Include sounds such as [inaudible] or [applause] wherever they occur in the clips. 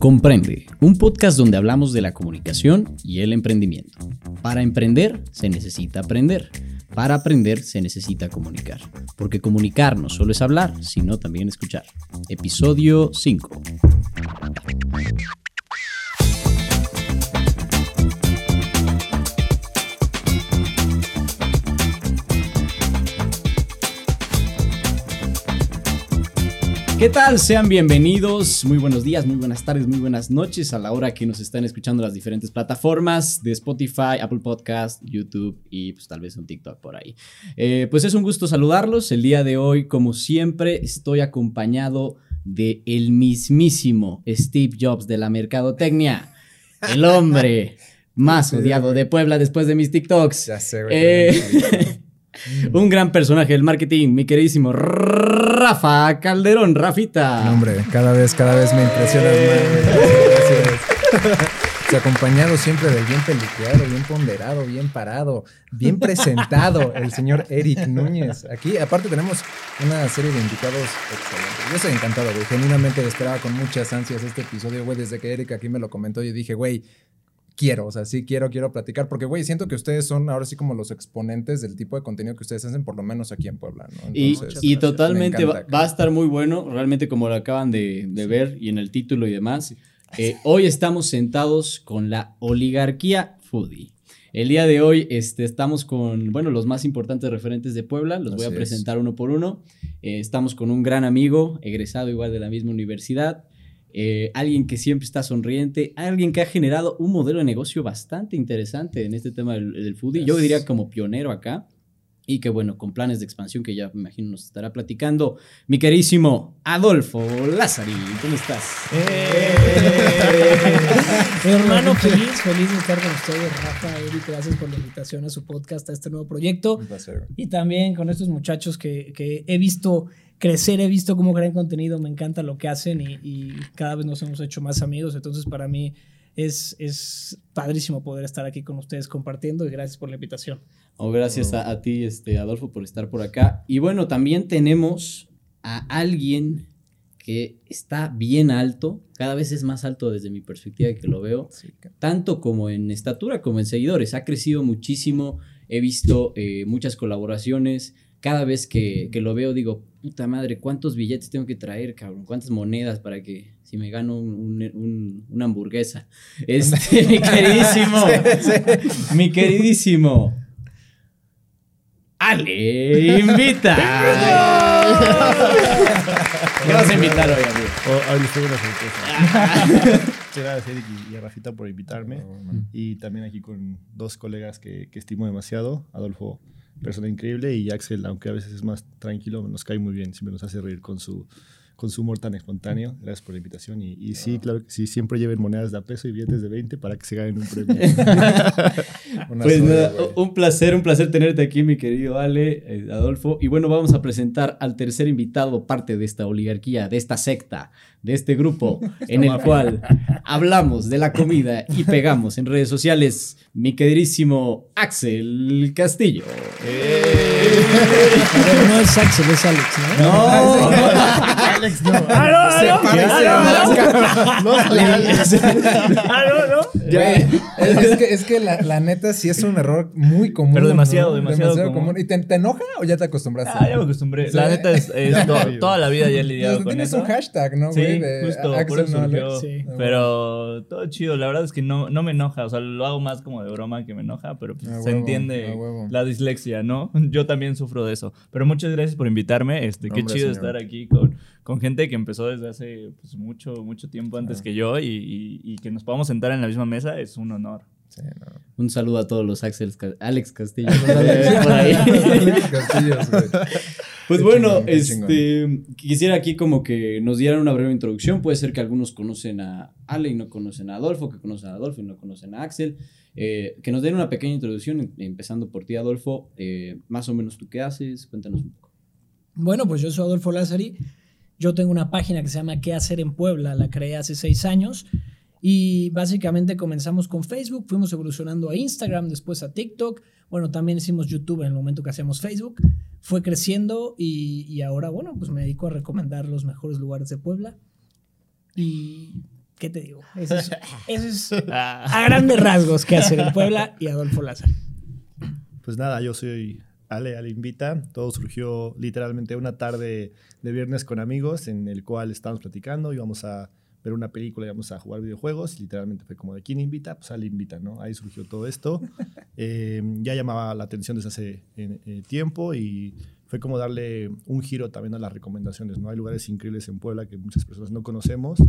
Comprende, un podcast donde hablamos de la comunicación y el emprendimiento. Para emprender se necesita aprender. Para aprender se necesita comunicar. Porque comunicar no solo es hablar, sino también escuchar. Episodio 5. ¿Qué tal? Sean bienvenidos. Muy buenos días, muy buenas tardes, muy buenas noches a la hora que nos están escuchando las diferentes plataformas de Spotify, Apple Podcast, YouTube y pues tal vez un TikTok por ahí. Eh, pues es un gusto saludarlos. El día de hoy, como siempre, estoy acompañado de el mismísimo Steve Jobs de la mercadotecnia. El hombre [laughs] más odiado de Puebla después de mis TikToks. Ya sé, güey. Eh, [laughs] un gran personaje del marketing, mi queridísimo Rafa Calderón, Rafita. No, hombre, cada vez, cada vez me impresionas más. Gracias. Se acompañado siempre del bien pelicuado, bien ponderado, bien parado, bien presentado, el señor Eric Núñez. Aquí, aparte, tenemos una serie de invitados excelentes. Yo estoy encantado, güey. Genuinamente esperaba con muchas ansias este episodio, güey. Desde que Eric aquí me lo comentó, yo dije, güey, quiero, o sea, sí quiero, quiero platicar, porque, güey, siento que ustedes son ahora sí como los exponentes del tipo de contenido que ustedes hacen, por lo menos aquí en Puebla, ¿no? Y, Entonces, y me totalmente va, a estar muy bueno, realmente como lo acaban de, de ver y en el título y demás. Eh, hoy estamos sentados con la oligarquía foodie. El día de hoy este, estamos con, bueno, los más importantes referentes de Puebla, los voy a Así es. presentar uno por uno. Eh, estamos con un gran amigo, egresado igual de la misma universidad, eh, alguien que siempre está sonriente, alguien que ha generado un modelo de negocio bastante interesante en este tema del, del foodie. Yo diría como pionero acá. Y que bueno, con planes de expansión que ya me imagino nos estará platicando mi queridísimo Adolfo Lázari. ¿Cómo estás? Mi [laughs] hermano, feliz, feliz de estar con ustedes, Rafa, Eric, gracias por la invitación a su podcast, a este nuevo proyecto. Un placer. Y también con estos muchachos que, que he visto crecer, he visto cómo crean contenido, me encanta lo que hacen y, y cada vez nos hemos hecho más amigos, entonces para mí es, es padrísimo poder estar aquí con ustedes compartiendo y gracias por la invitación. Oh, gracias a, a ti, este, Adolfo, por estar por acá. Y bueno, también tenemos a alguien que está bien alto, cada vez es más alto desde mi perspectiva que lo veo, Sí, tanto como en estatura como en seguidores. Ha crecido muchísimo, he visto eh, muchas colaboraciones. Cada vez que, que lo veo digo, puta madre, ¿cuántos billetes tengo que traer, cabrón? ¿Cuántas monedas para que si me gano un- un- un- una hamburguesa? [laughs] Este, mi [laughs] queridísimo, mi queridísimo. Ale, invita. ¿Qué [laughs] vas a invitar hoy, amigo? Hoy les tengo una sorpresa. [laughs] Muchas gracias, Eric y- y a Rafita, por invitarme. Y también aquí con dos colegas que, que estimo demasiado. Adolfo, persona increíble, y Axel, aunque a veces es más tranquilo, nos cae muy bien. Siempre nos hace reír con su, con su humor tan espontáneo. Gracias por la invitación. Y, y sí, claro que sí, siempre lleven monedas de a peso y billetes de 20 para que se ganen un premio. [laughs] [laughs] Pues soda, nada, güey. un placer, un placer tenerte aquí, mi querido Ale, eh, Adolfo. Y bueno, vamos a presentar al tercer invitado, parte de esta oligarquía, de esta secta, de este grupo, [laughs] en el cual hablamos de la comida y pegamos en redes sociales, mi queridísimo Axel Castillo. A ver, no es Axel, es Alex, ¿no? No, Alex, no. Ah, no, Se no, parece no, a no, Oscar. No, sale Alex. Ah, no, no. Ya, es, que, es que la, la neta sí es un error muy común. Pero demasiado, ¿no? demasiado común. ¿Y te, te enoja o ya te acostumbraste? Ah, ya me acostumbré. Sí. La neta es, es [laughs] to- toda la vida ya he lidiado Entonces, con tienes eso. un hashtag, ¿no, Sí? De justo, por eso no surgió. Alex. Sí. Ah, Pero todo chido, la verdad es que no, no me enoja, o sea, lo hago más como de broma que me enoja, pero pues, se entiende la dislexia, ¿no? [laughs] Yo también sufro de eso. Pero muchas gracias por invitarme, este, qué chido señor. estar aquí con, con gente que empezó desde hace pues, mucho, mucho tiempo antes Ah. que yo y, y- y que nos podamos sentar en la misma mesa es un honor. Sí, no. un saludo a todos los Axel, Alex Castillo. [laughs] [laughs] Pues bueno, este, quisiera aquí como que nos dieran una breve introducción. Puede ser que algunos conocen a Ale y no conocen a Adolfo, que conocen a Adolfo y no conocen a Axel. Eh, que nos den una pequeña introducción, em- empezando por ti, Adolfo. Eh, más o menos tú qué haces, cuéntanos un poco. Bueno, pues yo soy Adolfo Lázari. Yo tengo una página que se llama ¿Qué hacer en Puebla? La creé hace seis años. Y básicamente comenzamos con Facebook, fuimos evolucionando a Instagram, después a TikTok. Bueno, también hicimos YouTube en el momento que hacíamos Facebook. Fue creciendo y, y ahora, bueno, pues me dedico a recomendar los mejores lugares de Puebla. Y ¿Qué te digo? Ese es, es [laughs] Ah. a grandes rasgos qué hacer en Puebla y Adolfo Lázaro. Pues nada, yo soy Ale, Ale Invita. Todo surgió literalmente una tarde de viernes con amigos en el cual estábamos platicando, íbamos a ver una película, íbamos a jugar videojuegos. y Literalmente fue como de quién invita, pues Ale invita, ¿no? Ahí surgió todo esto. [laughs] Eh, ya llamaba la atención desde hace eh, eh, tiempo y fue como darle un giro también a las recomendaciones, ¿no? Hay lugares increíbles en Puebla que muchas personas no conocemos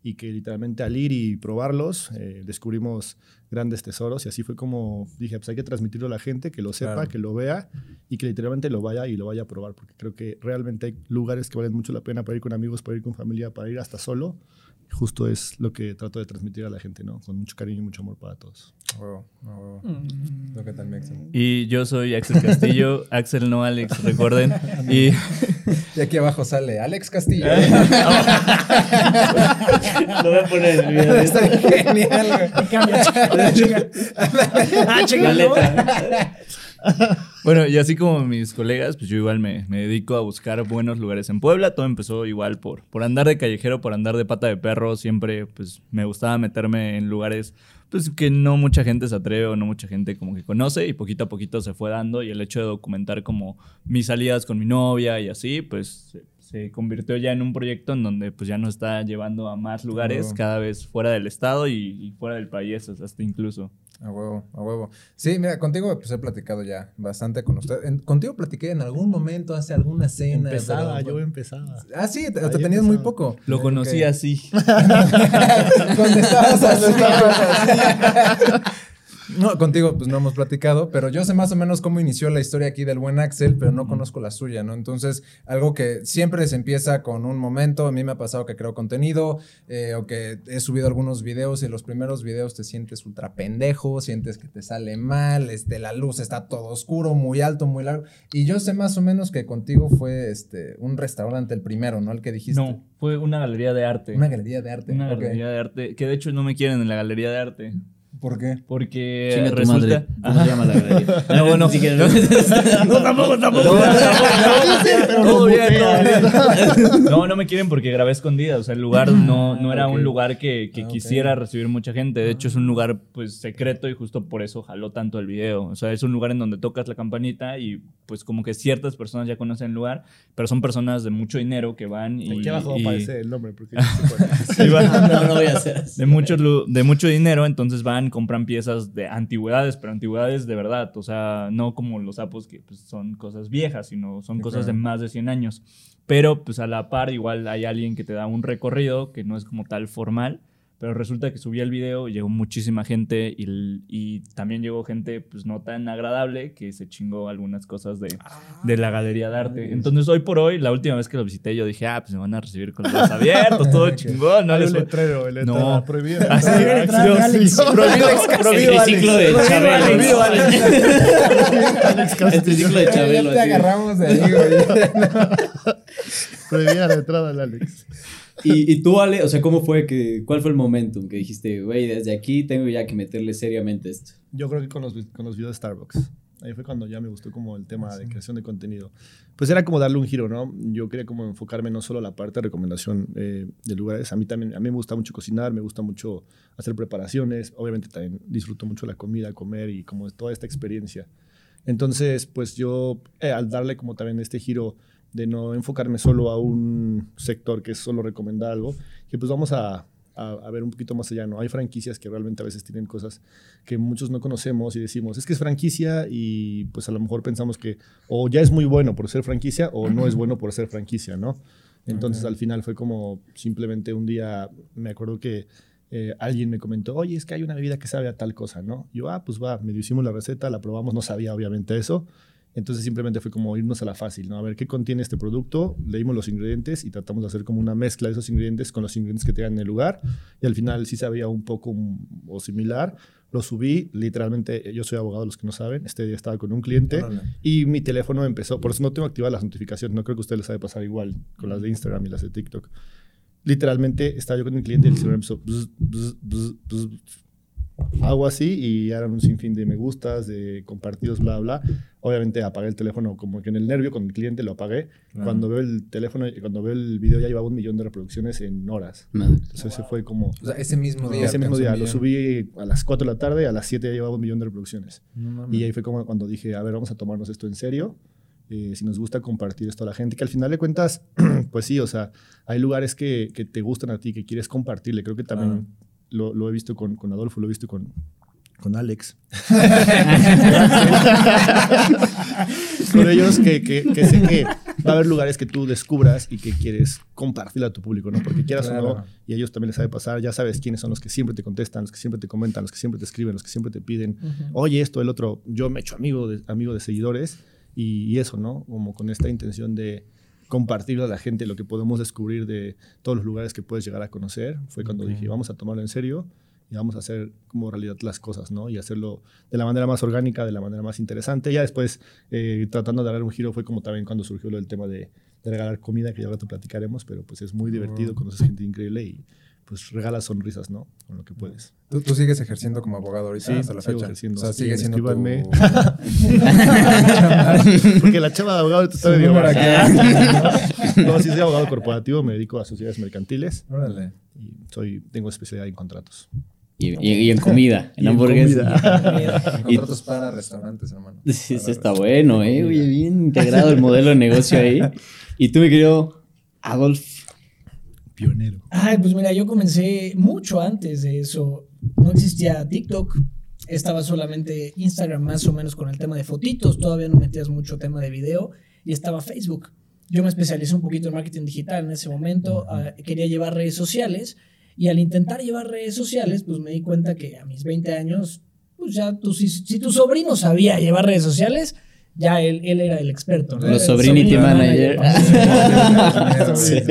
y que literalmente al ir y probarlos eh, descubrimos grandes tesoros y así fue como dije, pues hay que transmitirlo a la gente, que lo sepa, Claro. que lo vea y que literalmente lo vaya y lo vaya a probar, porque creo que realmente hay lugares que valen mucho la pena para ir con amigos, para ir con familia, para ir hasta solo. Justo es lo que trato de transmitir a la gente, ¿no? Con mucho cariño y mucho amor para todos. A huevo. Mm. ¿Tú ¿Qué tal? Y yo soy Axel Castillo, [laughs] Axel no Alex, recuerden. Y [laughs] Y aquí abajo sale Alex Castillo. [laughs] lo voy a poner en el video. Está genial, güey. Cambia, chica, chica. Ah. Bueno, y así como mis colegas, pues yo igual me, me dedico a buscar buenos lugares en Puebla. Todo empezó igual por, por andar de callejero, por andar de pata de perro. Siempre pues me gustaba meterme en lugares pues que no mucha gente se atreve o no mucha gente como que conoce y poquito a poquito se fue dando y el hecho de documentar como mis salidas con mi novia y así, pues se, se convirtió ya en un proyecto en donde pues ya nos está llevando a más lugares, cada vez fuera del estado y, y fuera del país, hasta incluso. A huevo, a huevo. Sí, mira, contigo pues he platicado ya bastante con usted. En- contigo platiqué en algún momento hace alguna cena. Empezaba, pero- yo empezaba. Ah, sí, te, tenías muy poco. Lo conocí [laughs] [laughs] así. Cuando estabas así. [laughs] No, contigo pues no hemos platicado, pero yo sé más o menos cómo inició la historia aquí del buen Axel, pero no conozco la suya, ¿no? Entonces, algo que siempre se empieza con un momento, a mí me ha pasado que creo contenido, eh, o que he subido algunos videos y los primeros videos te sientes ultra pendejo, sientes que te sale mal, este, la luz está todo oscuro, muy alto, muy largo, y yo sé más o menos que contigo fue este, un restaurante el primero, ¿no? El que dijiste. No, fue una galería de arte. Una galería de arte. Una galería de arte. Que de hecho no me quieren en la galería de arte. ¿Por qué? Porque Chinga tu resulta. madre. ¿Cómo se llama la galería? [laughs] No, bueno. Ni siquiera- [laughs] No, tampoco, tampoco. [laughs] No, no me quieren porque grabé escondida. O sea, el lugar no, no era ok. un lugar que, que Ah, ok. quisiera recibir mucha gente. De hecho, es un lugar pues secreto y justo por eso jaló tanto el video. O sea, es un lugar en donde tocas la campanita y pues como que ciertas personas ya conocen el lugar, pero son personas de mucho dinero que van y. Aquí abajo y- aparece el nombre. Porque no No, no voy a hacer así. de mucho, de mucho dinero, entonces van, compran piezas de antigüedades, pero antigüedades de verdad, o sea, no como los sapos que pues, son cosas viejas, sino son Sí, cosas de claro. más de 100 años. Pero pues a la par igual hay alguien que te da un recorrido que no es como tal formal, pero resulta que subí el video, llegó muchísima gente y, y también llegó gente pues no tan agradable que se chingó algunas cosas de, de la galería de arte. Entonces hoy por hoy, la última vez que lo visité yo dije, ah, pues me van a recibir con los brazos abiertos, todo [laughs] chingón, no les voy- letrero, el letrero No. prohibido. Ah, sí, Prohibido de El triciclo de Chabelo. El triciclo de Ya Chabelo. te así. agarramos de ahí, güey. [laughs] [laughs] Prohibida la entrada al Alex. Y, y tú, Ale, o sea, ¿cómo fue que, cuál fue el momentum que dijiste, güey, desde aquí tengo ya que meterle seriamente esto? Yo creo que con los, con los videos de Starbucks. Ahí fue cuando ya me gustó como el tema de creación de contenido. Pues era como darle un giro, ¿no? Yo quería como enfocarme no solo a la parte de recomendación eh, de lugares. A mí también, a mí me gusta mucho cocinar, me gusta mucho hacer preparaciones. Obviamente también disfruto mucho la comida, comer y como toda esta experiencia. Entonces, pues yo, eh, al darle como también este giro de no enfocarme solo a un sector que es solo recomendar algo, que pues vamos a, a, a ver un poquito más allá, ¿no? Hay franquicias que realmente a veces tienen cosas que muchos no conocemos y decimos, es que es franquicia y pues a lo mejor pensamos que o ya es muy bueno por ser franquicia o no es bueno por ser franquicia, ¿no? Entonces al final fue como simplemente un día, me acuerdo que eh, alguien me comentó, oye, es que hay una bebida que sabe a tal cosa, ¿no? Y yo, ah, pues va, medio hicimos la receta, la probamos, no sabía obviamente eso. Entonces simplemente fue como irnos a la fácil, ¿no? A ver qué contiene este producto, leímos los ingredientes y tratamos de hacer como una mezcla de esos ingredientes con los ingredientes que tenían en el lugar. Y al final sí sabía un poco o similar. Lo subí, literalmente, yo soy abogado, los que no saben, este día estaba con un cliente y mi teléfono empezó, por eso no tengo activadas las notificaciones, no creo que a ustedes les sabe pasar igual con las de Instagram y las de TikTok. Literalmente estaba yo con mi cliente y el [clears throat] celular empezó... bzz, bzz, bzz. Hago así y eran un sinfín de me gustas, de compartidos, bla, bla. Obviamente apagué el teléfono como que en el nervio con el cliente lo apagué. Cuando veo el teléfono, cuando veo el video ya llevaba un millón de reproducciones en horas. Madre. Entonces ese fue como... O sea, ese mismo día. Ese mismo día lo subí a las 4 de la tarde, a las 7 ya llevaba un millón de reproducciones. No. Y ahí fue como cuando dije, a ver, vamos a tomarnos esto en serio. eh, si nos gusta compartir esto a la gente, que al final de cuentas, [clears throat] pues sí, o sea, hay lugares que, que te gustan a ti, que quieres compartirle. Creo que también lo, lo he visto con, con Adolfo, lo he visto con, con Alex. [laughs] con ellos que, que, que sé que va a haber lugares que tú descubras y que quieres compartirle a tu público, ¿no? Porque quieras o Claro. no, y a ellos también les sabe pasar, ya sabes quiénes son los que siempre te contestan, los que siempre te comentan, los que siempre te escriben, los que siempre te piden, oye, esto, el otro, yo me he hecho amigo de, amigo de seguidores y, y eso, ¿no? Como con esta intención de compartirle a la gente lo que podemos descubrir de todos los lugares que puedes llegar a conocer. Fue cuando Ok. dije, vamos a tomarlo en serio y vamos a hacer como realidad las cosas, ¿no? Y hacerlo de la manera más orgánica, de la manera más interesante. Ya después, eh, tratando de dar un giro, fue como también cuando surgió lo del tema de, de regalar comida, que ya ahora te platicaremos, pero pues es muy divertido, Oh. conoces gente increíble y pues regalas sonrisas, ¿no? Con lo que puedes. ¿Tú, tú sigues ejerciendo como abogado ahorita Sí, hasta la sigo fecha. ejerciendo. O sea, sigue siendo tu... [laughs] Porque la chava de abogado está Su medio. [laughs] No, sí soy abogado corporativo, me dedico a sociedades mercantiles Órale. y soy, tengo especialidad en contratos. Y, y- y en comida, en Y en hamburguesas. [laughs] En Y- Contratos para restaurantes, hermano. Sí, eso está bueno, ¿eh? Oye, bien integrado el modelo de negocio ahí. Y tú, mi querido Adolf. Pionero. Ay, pues mira, yo comencé mucho antes de eso. No existía TikTok. Estaba solamente Instagram más o menos con el tema de fotitos. Todavía no metías mucho tema de video. Y estaba Facebook. Yo me especialicé un poquito en marketing digital en ese momento. ah, quería llevar redes sociales. Y al intentar llevar redes sociales, pues me di cuenta que a mis 20 años, pues ya tú, si, si tu sobrino sabía llevar redes sociales, ya él, él era el experto. ¿no? Los sobrinity sobrino manager.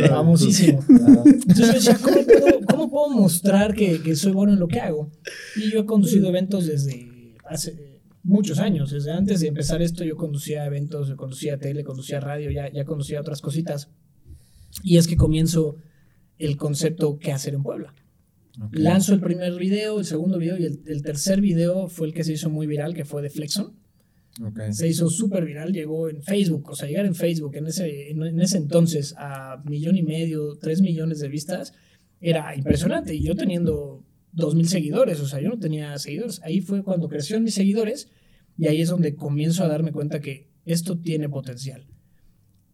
Famosísimo. [laughs] Sí. Famosísimo. Entonces yo decía, ¿cómo puedo, cómo puedo mostrar que, que soy bueno en lo que hago? Y yo he conducido eventos desde hace muchos años. Desde antes de empezar esto, yo conducía eventos, conducía tele, conducía radio, ya, ya conducía otras cositas. Y es que comienzo el concepto ¿Qué hacer en Puebla? Ok. Lanzo el primer video, el segundo video y el, el tercer video fue el que se hizo muy viral, que fue de Flexon. Ok. Se hizo súper viral, llegó en Facebook, o sea, llegar en Facebook en ese, en, en ese entonces a millón y medio, tres millones de vistas, era impresionante. Y yo teniendo dos mil seguidores, o sea, yo no tenía seguidores. Ahí fue cuando crecieron mis seguidores y ahí es donde comienzo a darme cuenta que esto tiene potencial.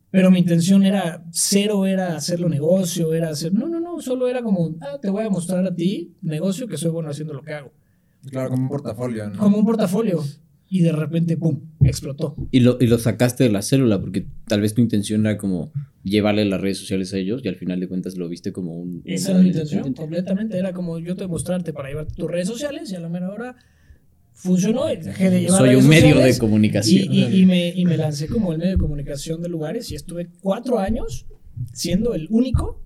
Pero mi intención era, cero era hacerlo negocio, era hacer, no, no, no, solo era como, ah, te voy a mostrar a ti, negocio, que soy bueno haciendo lo que hago. Claro, como un portafolio, ¿no? Como un portafolio. Y de repente, ¡pum!, explotó. Y lo, y lo sacaste de la célula, porque tal vez tu intención era como llevarle las redes sociales a ellos y al final de cuentas lo viste como un... Esa era mi intención, completamente. Era como yo te mostrarte para llevar tus redes sociales y a la mera hora funcionó dejé de llevar Soy redes un medio de comunicación. y, y- y me, y me lancé como el medio de comunicación de lugares y estuve cuatro años siendo el único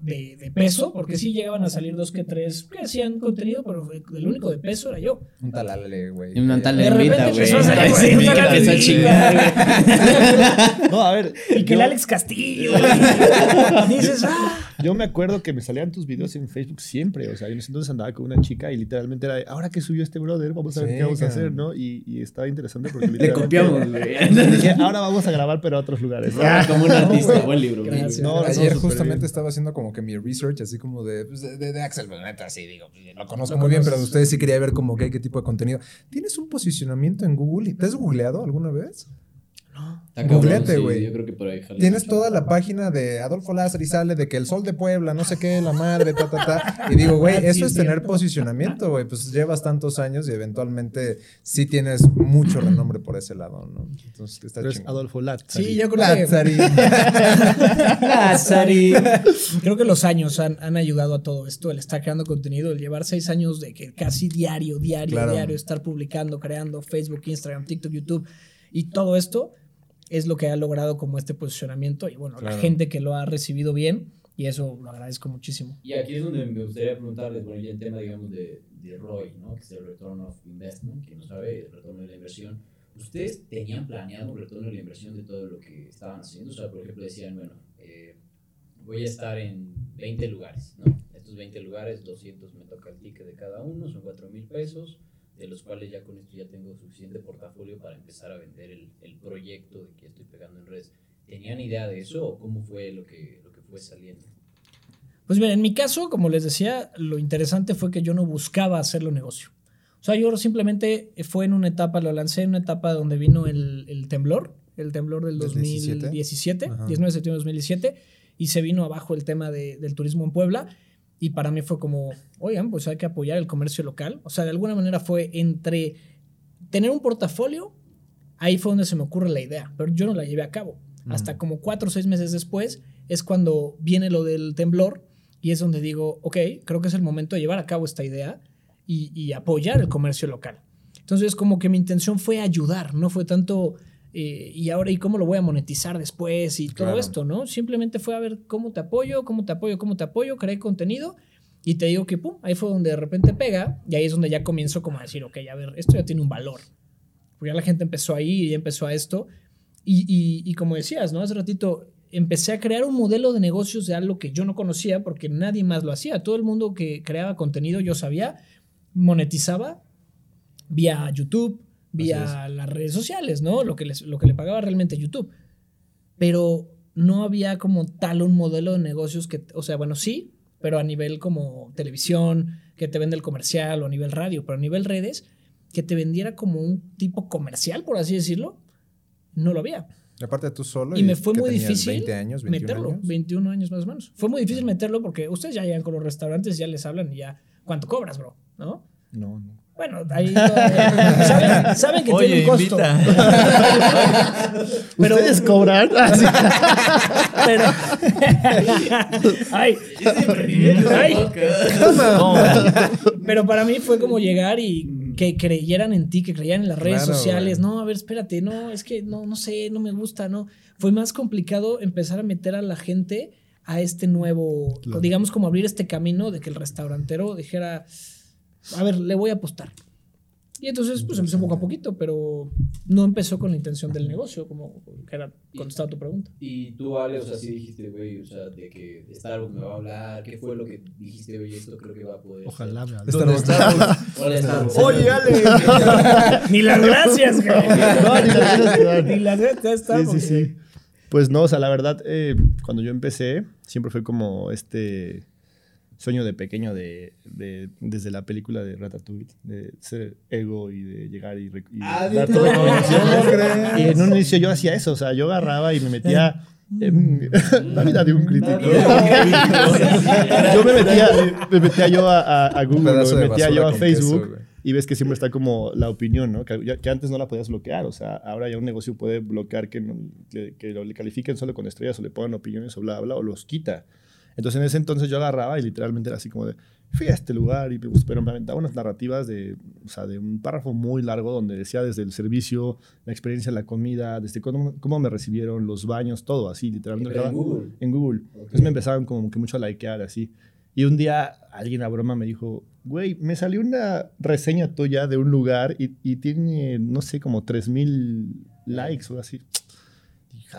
de, de peso, porque sí llegaban a salir dos que tres que hacían contenido, pero el único de peso era yo. Un talale, güey. Güey. güey, un que tal empezó a levita. [laughs] chingar, [laughs] No, a ver. Y que el Alex Castillo. [laughs] y dices, ah. Yo me acuerdo que me salían tus videos en Facebook siempre. O sea, yo en ese entonces andaba con una chica y literalmente era de, ahora que subió este brother, vamos a ver Sí, qué vamos a hacer, ¿no? Y, y estaba interesante porque Le copiamos, güey. Dije, ahora vamos a grabar, pero a otros lugares. ¿no? Ah, como un artista, buen libro. güey. Gracias. No, no, Ayer justamente bien. estaba haciendo como que mi research, así como de, pues, de, de- Axel, pues, neta, así digo, pues, lo conozco Lo muy bien, pero de ustedes sí quería ver como que qué tipo de contenido. ¿Tienes un posicionamiento en Google? ¿Te has googleado alguna vez? Cabrón, Googleate, sí, güey. Yo creo que por ahí jala. Tienes toda la página de Adolfo Lázaro y sale de que el sol de Puebla, no sé qué, la madre, ta, ta, ta. Y digo, güey, Ah, sí, eso es tener cierto. posicionamiento, güey. Pues llevas tantos años y eventualmente sí tienes mucho renombre por ese lado, ¿no? Entonces, está Pero es. Adolfo Lat. Sí, yo creo que. Lázari. [laughs] Lázari. Creo que los años han, han ayudado a todo esto, el estar creando contenido, el llevar seis años de que casi diario, diario, Claro. diario, estar publicando, creando Facebook, Instagram, TikTok, YouTube y todo esto es lo que ha logrado como este posicionamiento y bueno, la Claro. gente que lo ha recibido bien y eso lo agradezco muchísimo. Y aquí es donde me gustaría preguntarles, bueno, ya el tema, digamos, de, de ROI, ¿no? Que es el Return of Investment, que no sabe, el retorno de la inversión. ¿Ustedes tenían planeado un retorno de la inversión de todo lo que estaban haciendo? O sea, por ejemplo, decían, bueno, eh, voy a estar en 20 lugares, ¿no? Esto estos 20 lugares, 200 me toca el ticket de cada uno, son 4 mil pesos, de los cuales ya con esto ya tengo suficiente portafolio para empezar a vender el, el proyecto de que estoy pegando en redes. ¿Tenían idea de eso o cómo fue lo que, lo que fue saliendo? Pues bien, en mi caso, como les decía, lo interesante fue que yo no buscaba hacerlo negocio. O sea, yo simplemente fue en una etapa, lo lancé en una etapa donde vino el, el temblor, el temblor del ¿Del 2017, 17? Ajá. 19 de septiembre de 2017, y se vino abajo el tema de- del turismo en Puebla. Y para mí fue como, oigan, pues hay que apoyar el comercio local. O sea, de alguna manera fue entre tener un portafolio, ahí fue donde se me ocurre la idea, pero yo no la llevé a cabo. Hasta como cuatro o seis meses después es cuando viene lo del temblor y es donde digo, ok, creo que es el momento de llevar a cabo esta idea y, y apoyar el comercio local. Entonces, como que mi intención fue ayudar, no fue tanto, eh, y ahora, ¿y cómo lo voy a monetizar después? Y todo Claro. esto, ¿no? Simplemente fue a ver cómo te apoyo, cómo te apoyo, cómo te apoyo, creé contenido y te digo que, pum, ahí fue donde de repente pega y ahí es donde ya comienzo como a decir, ok, a ver, esto ya tiene un valor. Porque ya la gente empezó ahí y empezó a esto. Y, y- y como decías, ¿no? Hace ratito, empecé a crear un modelo de negocios de algo que yo no conocía porque nadie más lo hacía. Todo el mundo que creaba contenido, yo sabía, monetizaba vía YouTube, vía las redes sociales, ¿no? Lo que, les, lo que le pagaba realmente YouTube. Pero no había como tal un modelo de negocios que, o sea, bueno, sí, pero a nivel como televisión, que te vende el comercial o a nivel radio, pero a nivel redes, que te vendiera como un tipo comercial, por así decirlo, no lo había. Y aparte tú solo. Y me fue muy difícil 20 años, 21 meterlo, años. 21 años más o menos. Fue muy difícil meterlo porque ustedes ya llegan con los restaurantes y ya les hablan y ya, ¿cuánto cobras, bro? ¿No? No, no. Bueno, ahí todavía- saben, saben que Oye, tiene un costo. [laughs] Pero- ¿Ustedes cobran? [laughs] Pero. Ay, ay. Pero para mí fue como llegar y que creyeran en ti, que creyeran en las redes Claro, sociales. No, a ver, espérate, no, es que no, no sé, no me gusta, no. Fue más complicado empezar a meter a la gente a este nuevo, Claro. digamos como abrir este camino de que el restaurantero dijera, a ver, le voy a apostar. Y entonces, pues empezó poco a poquito, pero no empezó con la intención del negocio, como que era contestaba tu pregunta. Y tú, Ale, o sea, sí dijiste, güey, o sea, de que Starbucks me va a hablar, ¿qué fue lo que dijiste, güey, esto creo que va a poder Ojalá me Esta ¿Dónde no- estamos? Hola, Starbucks. Oye, Ale. [laughs] Ni las gracias, güey. [laughs] No, ni las gracias. Ni las gracias. Sí, sí, sí. Pues no, o sea, la verdad, eh, cuando yo empecé, siempre fue como este sueño de pequeño de, de- desde la película de Ratatouille, de ser ego y de llegar y, y Ah, dar todo. Y en un inicio yo hacía eso, o sea, yo agarraba y me metía en [laughs] la vida de un crítico. yo me metía, me metía yo a, a- Google, me metía yo a Facebook queso, y ves que siempre está como la opinión, ¿no? Que, antes no la podías bloquear, o sea, ahora ya un negocio puede bloquear que, no- que, que lo le califiquen solo con estrellas o le pongan opiniones o bla, bla, o los quita. Entonces en ese entonces yo agarraba y literalmente era así como de, fui a este lugar y pues, pero me aventaba unas narrativas de, o sea, de un párrafo muy largo donde decía desde el servicio, la experiencia la comida, desde cómo, cómo me recibieron, los baños, todo así, literalmente. Pero en Google. En Google. Entonces me empezaban como que mucho a likear así. Y un día alguien a broma me dijo, güey, me salió una reseña tuya de un lugar y, y tiene, no sé, como 3000 likes o así.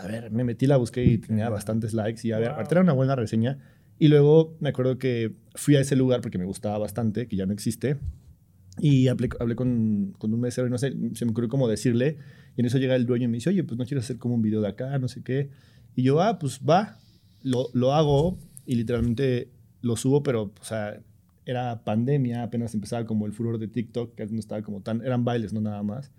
A ver, me metí, la busqué y tenía bastantes likes y a ver, aparte era una buena reseña. Y luego me acuerdo que fui a ese lugar porque me gustaba bastante, que ya no existe. Y hablé, hablé con, con un mesero y no sé, se me ocurrió como decirle. Y en eso llega el dueño y me dice, oye, pues no quiero hacer como un video de acá, no sé qué. Y yo, ah, pues va, lo, lo hago y literalmente lo subo, pero, o sea, era pandemia, apenas empezaba como el furor de TikTok, que no estaba como tan, eran bailes, no nada más.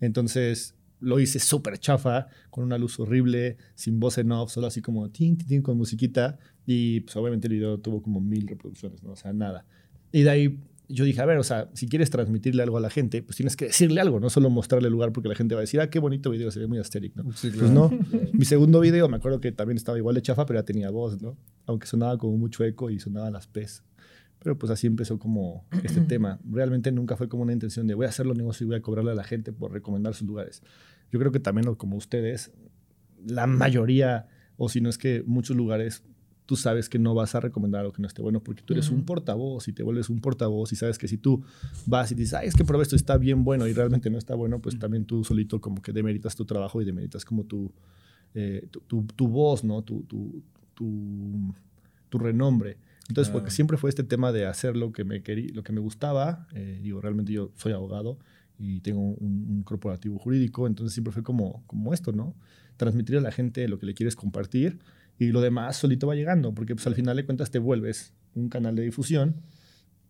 Entonces lo hice súper chafa, con una luz horrible, sin voz en off, solo así como tin, tin, tin, con musiquita. Y pues obviamente el video tuvo como mil reproducciones, ¿no? O sea, nada. Y de ahí yo dije, a ver, o sea, si quieres transmitirle algo a la gente, pues tienes que decirle algo, no solo mostrarle el lugar porque la gente va a decir, ah, qué bonito video, se ve muy asteric, ¿no? Sí, Pues no. Mi segundo video, me acuerdo que también estaba igual de chafa, pero ya tenía voz, ¿no? Aunque sonaba como mucho eco y sonaban las P's. Pero pues así empezó como este tema. Realmente nunca fue como una intención de voy a hacerlo negocio y voy a cobrarle a la gente por recomendar sus lugares. Yo creo que también como ustedes, la mayoría, o si no es que muchos lugares, tú sabes que no vas a recomendar algo que no esté bueno porque tú eres un portavoz y te vuelves un portavoz y sabes que si tú vas y dices, ay, es que probé esto está bien bueno y realmente no está bueno, pues también tú solito como que demeritas tu trabajo y demeritas como tu, eh, tu, tu- tu voz, ¿no? Tu, tu, tu renombre. Entonces, Ah. porque siempre fue este tema de hacer lo que me, querí, lo que me gustaba. eh, digo, realmente yo soy abogado y tengo un, un corporativo jurídico, entonces siempre fue como, como esto, ¿no? Transmitir a la gente lo que le quieres compartir y lo demás solito va llegando, porque pues al final de cuentas te vuelves un canal de difusión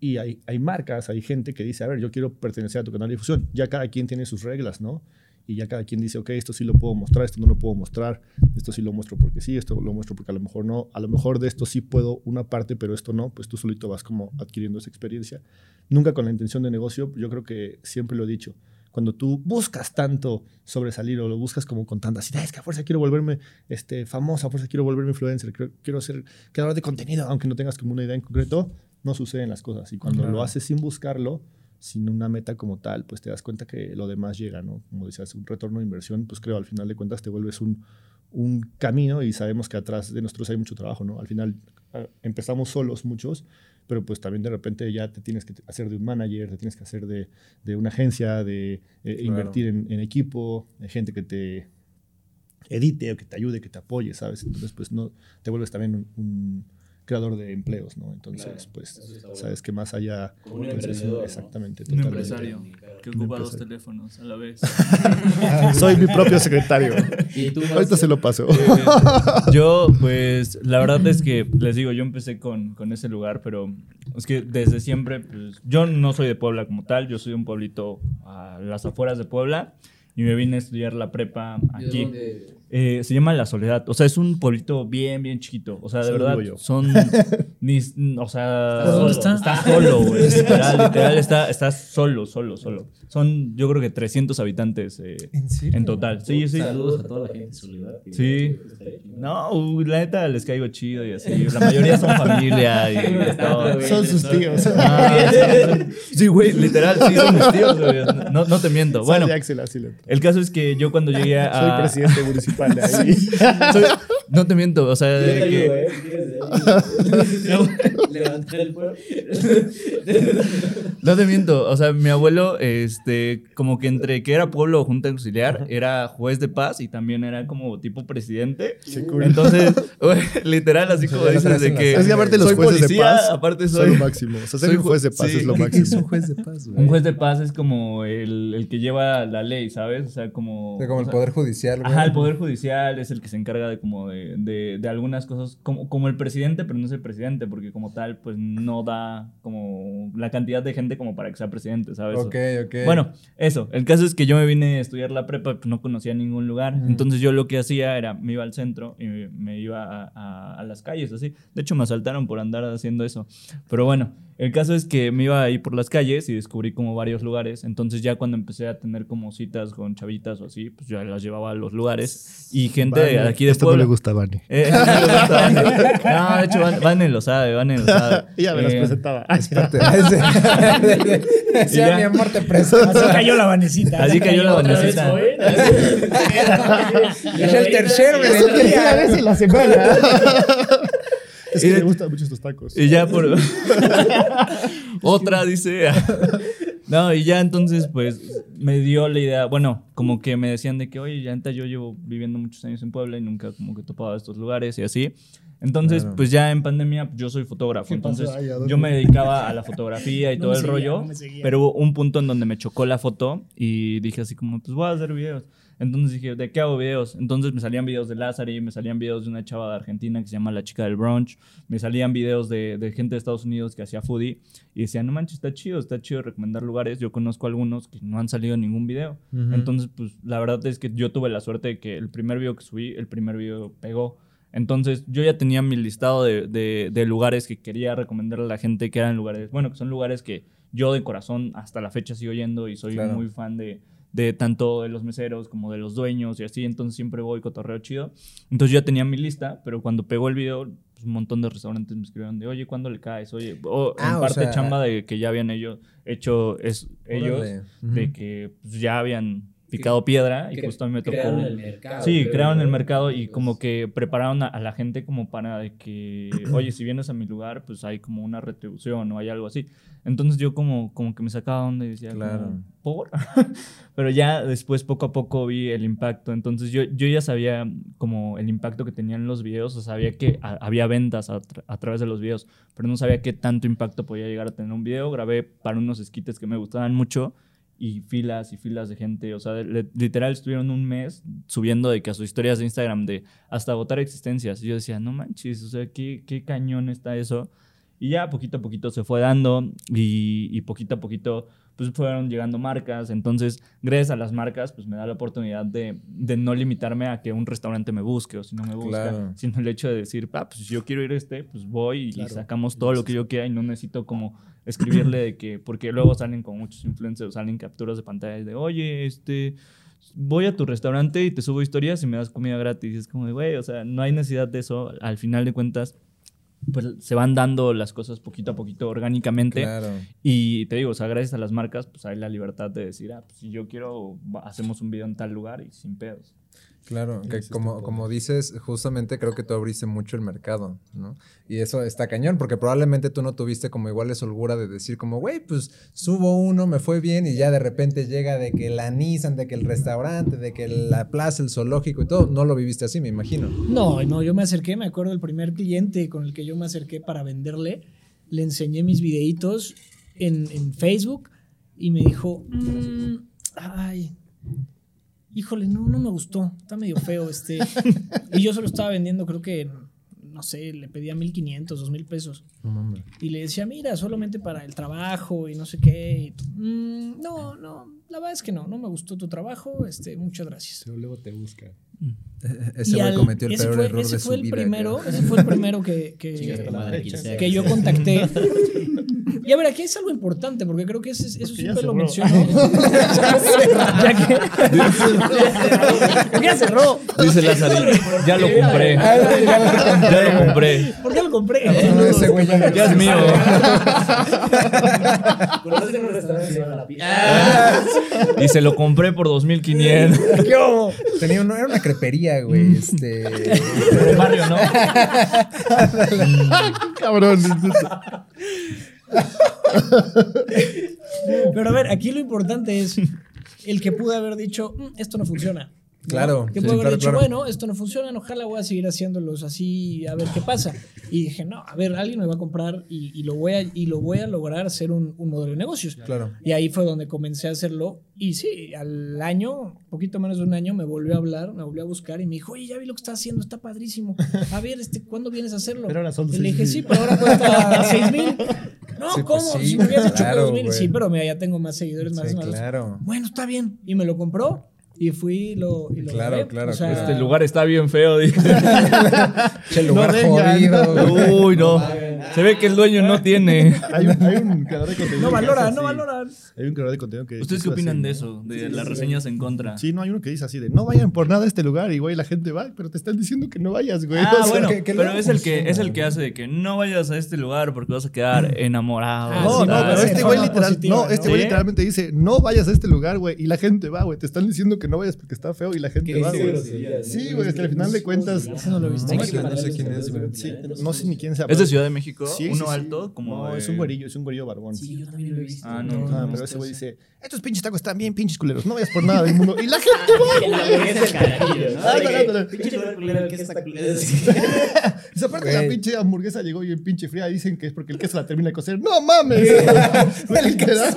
y hay, hay marcas, hay gente que dice, a ver, yo quiero pertenecer a tu canal de difusión. Ya cada quien tiene sus reglas, ¿no? Y ya cada quien dice, ok, esto sí lo puedo mostrar, esto no lo puedo mostrar, esto sí lo muestro porque sí, esto lo muestro porque a lo mejor no, a lo mejor de esto sí puedo una parte, pero esto no, pues tú solito vas como adquiriendo esa experiencia. Nunca con la intención de negocio, yo creo que siempre lo he dicho, cuando tú buscas tanto sobresalir o lo buscas como con tantas ideas, que a fuerza quiero volverme este, famosa, a fuerza quiero volverme influencer, quiero, quiero ser creador de contenido, aunque no tengas como una idea en concreto, no suceden las cosas. Y cuando Claro. lo haces sin buscarlo, sin una meta como tal, pues te das cuenta que lo demás llega, ¿no? Como decías, un retorno de inversión, pues creo al final de cuentas te vuelves un, un camino y sabemos que atrás de nosotros hay mucho trabajo, ¿no? Al final ah, empezamos solos muchos, pero pues también de repente ya te tienes que hacer de un manager, te tienes que hacer de, de una agencia, de eh, invertir en, en equipo, de gente que te edite o que te ayude, que te apoye, ¿sabes? Entonces pues no, te vuelves también un, un creador de empleos, ¿no? Entonces Claro, pues bueno. sabes que más allá... Como un pues. Exactamente, Un empresario que ocupa dos teléfonos a la vez. [laughs] Soy mi propio secretario. [laughs] Y tú, Ahorita se lo paso. [laughs] Yo, pues, la verdad es que, les digo, yo empecé con, con ese lugar, pero es que desde siempre, pues, yo no soy de Puebla como tal, yo soy de un pueblito a las afueras de Puebla y me vine a estudiar la prepa ¿de aquí. dónde? Eh, se llama La Soledad. O sea, es un pueblito bien, bien chiquito. O sea, de Solo verdad, yo. son. [laughs] ni- o sea. ¿Pero dónde está? Está solo, güey. [laughs] Literal, literal, está, está solo, solo, solo. Son, yo creo que 300 habitantes eh, ¿En serio? en total. Sí, sí. Saludos a toda la gente de Soledad. que- Sí. ¿no? Uy, la neta les caigo chido y así. La mayoría son familia y todo. Son sus tíos. Ah, sí, güey, literal, sí son mis tíos, güey. No, no te miento. Bueno, el caso es que yo cuando llegué [laughs] a. Soy presidente municipal de ahí. soy- no te miento, o sea, Yo te de que- ayudo, ¿eh? [laughs] Levantar el pueblo. No te miento, o sea, mi abuelo, este, como que entre que era pueblo o junta auxiliar, era juez de paz y también era como tipo presidente. cool. Entonces, literal, así como dices de que. Es que aparte los jueces de paz aparte soy. lo máximo. O sea, ser soy un juez de paz sí. es lo ¿Qué es [laughs] un máximo. juez de paz, güey? Un juez de paz es como el, el que lleva la ley, ¿sabes? O sea, como. O sea, como o el sea, poder judicial, güey. Ajá, el poder judicial es el que se encarga de como de, de, de algunas cosas, como, como el presidente, pero no es el presidente, porque como tal, pues no da como la cantidad de gente como para que sea presidente, ¿sabes? Ok, ok. Bueno, eso. El caso es que yo me vine a estudiar la prepa, pues no conocía ningún lugar. Entonces yo lo que hacía era, me iba al centro y me, me iba a, a- a las calles, así. De hecho, me asaltaron por andar haciendo eso. Pero bueno, el caso es que me iba ahí por las calles y descubrí como varios lugares. Entonces ya cuando empecé a tener como citas con chavitas o así, pues ya las llevaba a los lugares. Y gente de Vane, aquí de Esto no Puebla. [laughs] le gusta a Vani. Eh, no le gusta Vane. No, de hecho, Van- Vane lo sabe, Vane lo sabe. [laughs] Ella me las Eh, presentaba. [laughs] Parte- Sí, ya. mi amor, te presento. Así cayó la vanecita. Así cayó la vanecita. ¿eh? Es el tercero. Es la tercera vez en la semana. Es que gustan mucho estos tacos. Y ya por. [laughs] [laughs] Otra, dice. [laughs] no, y ya entonces, pues, me dio la idea. Bueno, como que me decían de que, oye, ya yo llevo viviendo muchos años en Puebla y nunca como que he topado estos lugares y así. Entonces, Claro. pues ya en pandemia yo soy fotógrafo, ¿Qué pasó entonces yo me dedicaba a la fotografía y No todo el seguía, rollo, no pero hubo un punto en donde me chocó la foto y dije así como, pues voy a hacer videos. Entonces dije, ¿de qué hago videos? Entonces me salían videos de Lázaro, me salían videos de una chava de Argentina que se llama La Chica del Brunch, me salían videos de, de gente de Estados Unidos que hacía foodie y decían, no manches, está chido, está chido recomendar lugares. Yo conozco algunos que no han salido en ningún video. Entonces, pues la verdad es que yo tuve la suerte de que el primer video que subí, el primer video pegó. Entonces, yo ya tenía mi listado de, de- de lugares que quería recomendar a la gente, que eran lugares, bueno, que son lugares que yo de corazón hasta la fecha sigo yendo y soy Claro. muy fan de, de tanto de los meseros como de los dueños y así, entonces siempre voy cotorreo chido. Entonces yo ya tenía mi lista, pero cuando pegó el video, pues, un montón de restaurantes me escribieron de, oye, ¿cuándo le caes? Oye, o Ah, en o parte sea, chamba de que ya habían ellos hecho es, ellos, de que pues, ya habían picado piedra y justo a mí me tocó... crearon el mercado. Sí, crearon el mercado y como que prepararon a, a la gente como para de que, [clears throat] oye, si vienes a mi lugar, pues hay como una retribución o hay algo así. Entonces yo como, como que me sacaba y decía, Claro. como, ¿por? [laughs] Pero ya después poco a poco vi el impacto. Entonces yo, yo ya sabía como el impacto que tenían los videos, o sabía que a- había ventas a, tra- a través de los videos, pero no sabía qué tanto impacto podía llegar a tener un video. Grabé para unos esquites que me gustaban mucho y filas y filas de gente. O sea, le- literal estuvieron un mes subiendo de que a sus historias de Instagram de hasta agotar existencias. Y yo decía, no manches, o sea, qué, qué cañón está eso. Y ya poquito a poquito se fue dando y, y poquito a poquito pues fueron llegando marcas. Entonces, gracias a las marcas, pues me da la oportunidad de, de no limitarme a que un restaurante me busque o si no me busca, Claro. sino el hecho de decir, ah, pues si yo quiero ir a este, pues voy y Claro. sacamos todo lo que yo quiera y no necesito como escribirle de que, porque luego salen con muchos influencers, salen capturas de pantalla de, oye, este, voy a tu restaurante y te subo historias y me das comida gratis. Y es como de, güey, o sea, no hay necesidad de eso. Al final de cuentas, pues se van dando las cosas poquito a poquito orgánicamente. Claro. Y te digo, o sea, gracias a las marcas, pues hay la libertad de decir, ah, pues si yo quiero, hacemos un video en tal lugar y sin pedos. Claro, que como, como dices, justamente creo que tú abriste mucho el mercado, ¿no? Y eso está cañón, porque probablemente tú no tuviste como igual esa holgura de decir como, güey, pues subo uno, me fue bien, y ya de repente llega de que la Nissan, de que el restaurante, de que la plaza, el zoológico y todo, no lo viviste así, me imagino. No, no, yo me acerqué, me acuerdo del primer cliente con el que yo me acerqué para venderle, le enseñé mis videitos en, en Facebook y me dijo, "Mm, ay, híjole, no, no me gustó, está medio feo este. [laughs] y yo se lo estaba vendiendo, creo que, no sé, le pedía 1500, 2000 pesos. No. Y le decía, mira, solamente para el trabajo y no sé qué. Y, "Mm, no, no, la verdad es que no, no me gustó tu trabajo, este, muchas gracias. Pero luego te busca. Ese Y güey al- cometió el ese peor fue, error ese de fue su el vida. primero, ese fue el primero que, que yo contacté. [laughs] Y a ver, aquí es algo importante, porque creo que ese- eso Porque ya siempre lo cerró. menciono. [laughs] ya que. Ya cerró. Dice Lázaro, ya lo compré. Ya lo compré. ¿Por qué lo compré? No, ese güey ya es mío. ¿Conocen un restaurante que se llama La Pizza? Y se lo compré por 2500. [laughs] ¿Qué hubo? Tenía era una crepería, güey, este... Por el barrio, ¿no? [laughs] Cabrón. [laughs] Pero a ver, aquí lo importante es el que pude haber dicho, "Mm, esto no funciona. ¿no? Claro, Que sí, pude haber claro, dicho, claro. bueno, esto no funciona, ojalá voy a seguir haciéndolos así, a ver qué pasa. Y dije, no, a ver, alguien me va a comprar y, y lo, voy a, y lo voy a lograr hacer un, un modelo de negocios. Claro. Y ahí fue donde comencé a hacerlo. Y sí, al año, poquito menos de un año, me volvió a hablar, me volvió a buscar y me dijo, oye, ya vi lo que estás haciendo, está padrísimo. A ver, este, ¿cuándo vienes a hacerlo? Pero ahora son y le dije, sí, mil". pero ahora cuesta seis mil. [laughs] No, Sí, ¿cómo? pues sí, si me hubieras dicho claro, dos mil, güey. sí, pero mira, ya tengo más seguidores, más, Sí, más. claro. Bueno, está bien. Y me lo compró. Y fui y lo, y lo Claro, grabé. claro, O sea. Este lugar está bien feo. [laughs] Che, lugar vengan. jodido. Uy, no. Se ve que el dueño no tiene. Hay un, hay un creador de contenido. No valoran, no valoran. Hay un creador de contenido que. ¿Ustedes qué opinan así, de eso? De las reseñas en contra. Sí, no, hay uno que dice así de no vayan por nada a este lugar y güey, la gente va, pero te están diciendo que no vayas, güey. Ah, O sea, bueno, que- que pero es el que es el que hace de que no vayas a este lugar porque vas a quedar enamorado. Ah, No, no, pero este güey literal, positiva, no, ¿no? este güey ¿Sí? literalmente dice, no vayas a este lugar, güey, y la gente va, güey, te están diciendo que no vayas porque está feo y la gente va, güey. Sí, güey, es que al final de cuentas, no lo No sé- quién es, güey. no sé ni quién sea. ¿Es de Ciudad de México? Sí, sí, ¿Uno sí. alto? Como No, de- es un güerillo, es un güerillo barbón. Sí, yo también lo he visto. Ah, no, No, Ah, no, pero ese güey dice, estos pinches tacos están bien pinches culeros, no vayas por nada del mundo. Y la gente [laughs] va. Pinche lugar culero, que está culero. [laughs] [laughs] Esa parte de la pinche hamburguesa llegó bien pinche fría. Dicen que es porque el queso la termina de cocer. ¡No mames! Literal.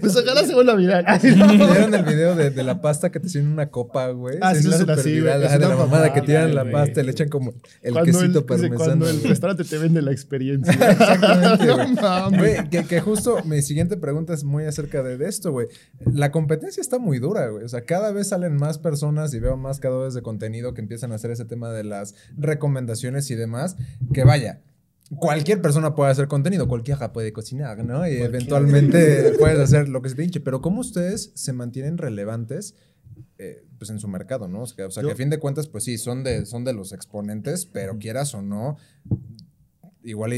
Pues ojalá se vuelva a mirar. ¿Vieron el video de, la pasta que te tiran una copa, güey? Ah, sí, sí, viral, es de la mamada que tiran la pasta y le echan como el el, quesito parmesano. cuando el restaurante te vende la experiencia. [laughs] Exactamente, güey. no mames. Que, que justo mi siguiente pregunta es muy acerca de, de esto, güey. La competencia está muy dura, güey. O sea, cada vez salen más personas y veo más cada vez de contenido que empiezan a hacer ese tema de las recomendaciones y demás. Que vaya, cualquier persona puede hacer contenido, cualquiera puede cocinar, ¿no? Y eventualmente puedes hacer lo que se te hinche. Pero ¿cómo ustedes se mantienen relevantes? eh, pues en su mercado, ¿no? O sea, que, o sea, que Yo- a fin de cuentas, pues sí, son de, son de los exponentes, pero quieras o no, igual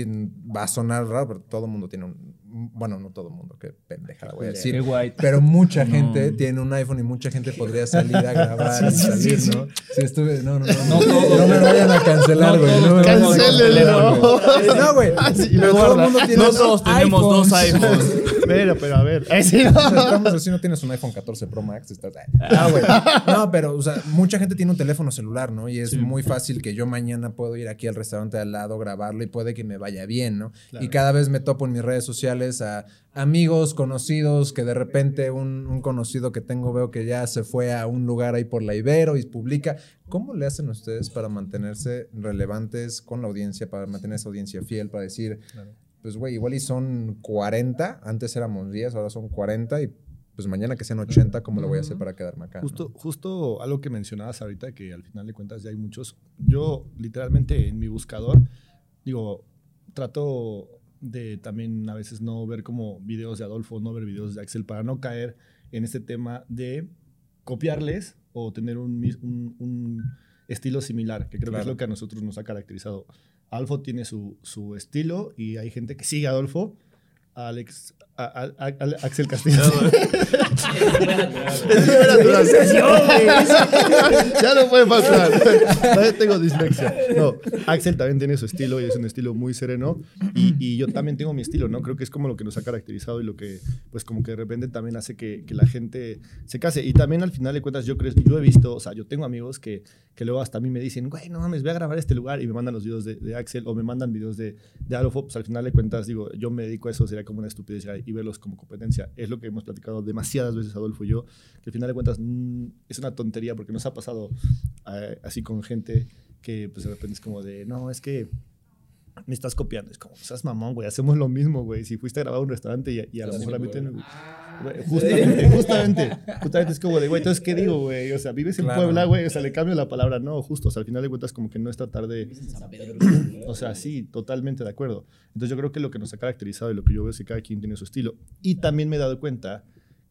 va a sonar raro, pero todo el mundo tiene un bueno, no todo el mundo, qué pendejada voy a decir. Qué guay. Pero mucha No. gente tiene un iPhone y mucha gente podría salir a grabar Sí, y salir, sí, ¿no? Sí, estuve, no, no, no, No no, no me vayan a cancelar, No güey. todos No, güey. No, güey. Así, Pero me todo el guarda. mundo tiene No todos tenemos dos iPhones. Pero, pero a ver. Ay, sí, [laughs] no. No tienes un iPhone 14 Pro Max. Estás, ah, güey. No, pero, o sea, mucha gente tiene un teléfono celular, ¿no? Y es muy fácil que yo mañana puedo ir aquí al restaurante de al lado, grabarlo y puede que me vaya bien, ¿no? Y cada vez me topo en mis redes sociales a amigos, conocidos, que de repente un, un conocido que tengo veo que ya se fue a un lugar ahí por la Ibero y publica. ¿Cómo le hacen ustedes para mantenerse relevantes con la audiencia, para mantener esa audiencia fiel, para decir, pues, güey, igual y son 40, antes éramos 10, ahora son 40 y pues mañana que sean 80, ¿cómo lo voy a hacer para quedarme acá? no? Justo, justo algo que mencionabas ahorita, que al final de cuentas ya hay muchos. Yo, literalmente, en mi buscador, digo, trato de también a veces no ver como videos de Adolfo, no ver videos de Axel, para no caer en este tema de copiarles o tener un, un- un estilo similar, que creo que es lo que a nosotros nos ha caracterizado. Adolfo tiene su, su estilo y hay gente que sigue a Adolfo. Alex, a- a- a- Axel Castillo. Ya no puede faltar. Todavía tengo dislexia. No, Axel también tiene su estilo y es un estilo muy sereno. Y, y yo también tengo mi estilo, ¿no? Creo que es como lo que nos ha caracterizado y lo que, pues, como que de repente también hace que, que la gente se case. Y también al final de cuentas, yo creo, yo he visto, o sea, yo tengo amigos que, que luego hasta a mí me dicen, güey, no mames, voy a grabar este lugar y me mandan los videos de, de Axel o me mandan videos de, de Adolfo. Pues al final de cuentas, digo, yo me dedico a eso, sería como una estupidez y verlos como competencia. Es lo que hemos platicado demasiadas veces Adolfo y yo, que al final de cuentas mm, es una tontería porque nos ha pasado eh, así con gente que pues de repente es como de, no, es que me estás copiando. Es como, seas mamón, güey, hacemos lo mismo, güey. Si fuiste a grabar a un restaurante y, y a lo mejor a mí. Güey, Justamente, [laughs] justamente, justamente es como de, güey, entonces, ¿qué digo, güey? O sea, vives en Claro. Puebla, güey, o sea, le cambio la palabra, no, justo, o sea, al final de cuentas como que no es tratar de, o sea, sí, totalmente de acuerdo. Entonces yo creo que lo que nos ha caracterizado y lo que yo veo es que cada quien tiene su estilo. Y también me he dado cuenta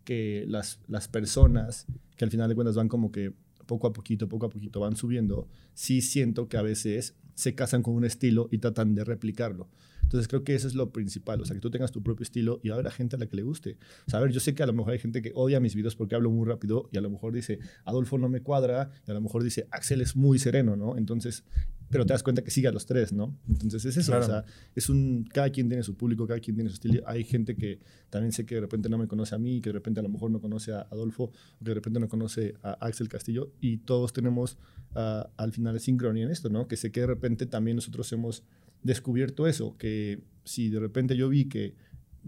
que las, las personas que al final de cuentas van como que poco a poquito, poco a poquito van subiendo, sí siento que a veces se casan con un estilo y tratan de replicarlo. Entonces creo que eso es lo principal, o sea, que tú tengas tu propio estilo y va a haber gente a la que le guste. O sea, a ver, yo sé que a lo mejor hay gente que odia mis videos porque hablo muy rápido y a lo mejor dice, Adolfo no me cuadra, y a lo mejor dice, Axel es muy sereno, ¿no? Entonces, pero te das cuenta que sigue a los tres, ¿no? Entonces es eso, Claro. o sea, es un, cada quien tiene su público, cada quien tiene su estilo. Hay gente que también sé que de repente no me conoce a mí, que de repente a lo mejor no conoce a Adolfo, o que de repente no conoce a Axel Castillo, y todos tenemos ah, al final sincronía en esto, ¿no? Que sé que de repente también nosotros hemos descubierto eso, que si de repente yo vi que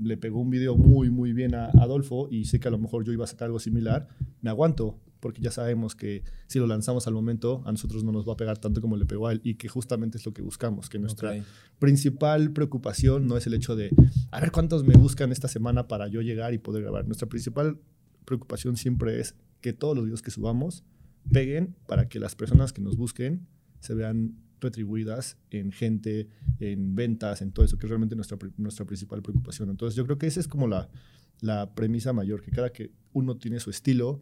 le pegó un video muy, muy bien a Adolfo y sé que a lo mejor yo iba a sacar algo similar, me aguanto, porque ya sabemos que si lo lanzamos al momento, a nosotros no nos va a pegar tanto como le pegó a él y que justamente es lo que buscamos, que nuestra principal preocupación no es el hecho de, a ver cuántos me buscan esta semana para yo llegar y poder grabar. Nuestra principal preocupación siempre es que todos los videos que subamos peguen para que las personas que nos busquen se vean retribuidas en gente, en ventas, en todo eso, que es realmente nuestra, nuestra principal preocupación. Entonces yo creo que esa es como la, la premisa mayor, que cada que uno tiene su estilo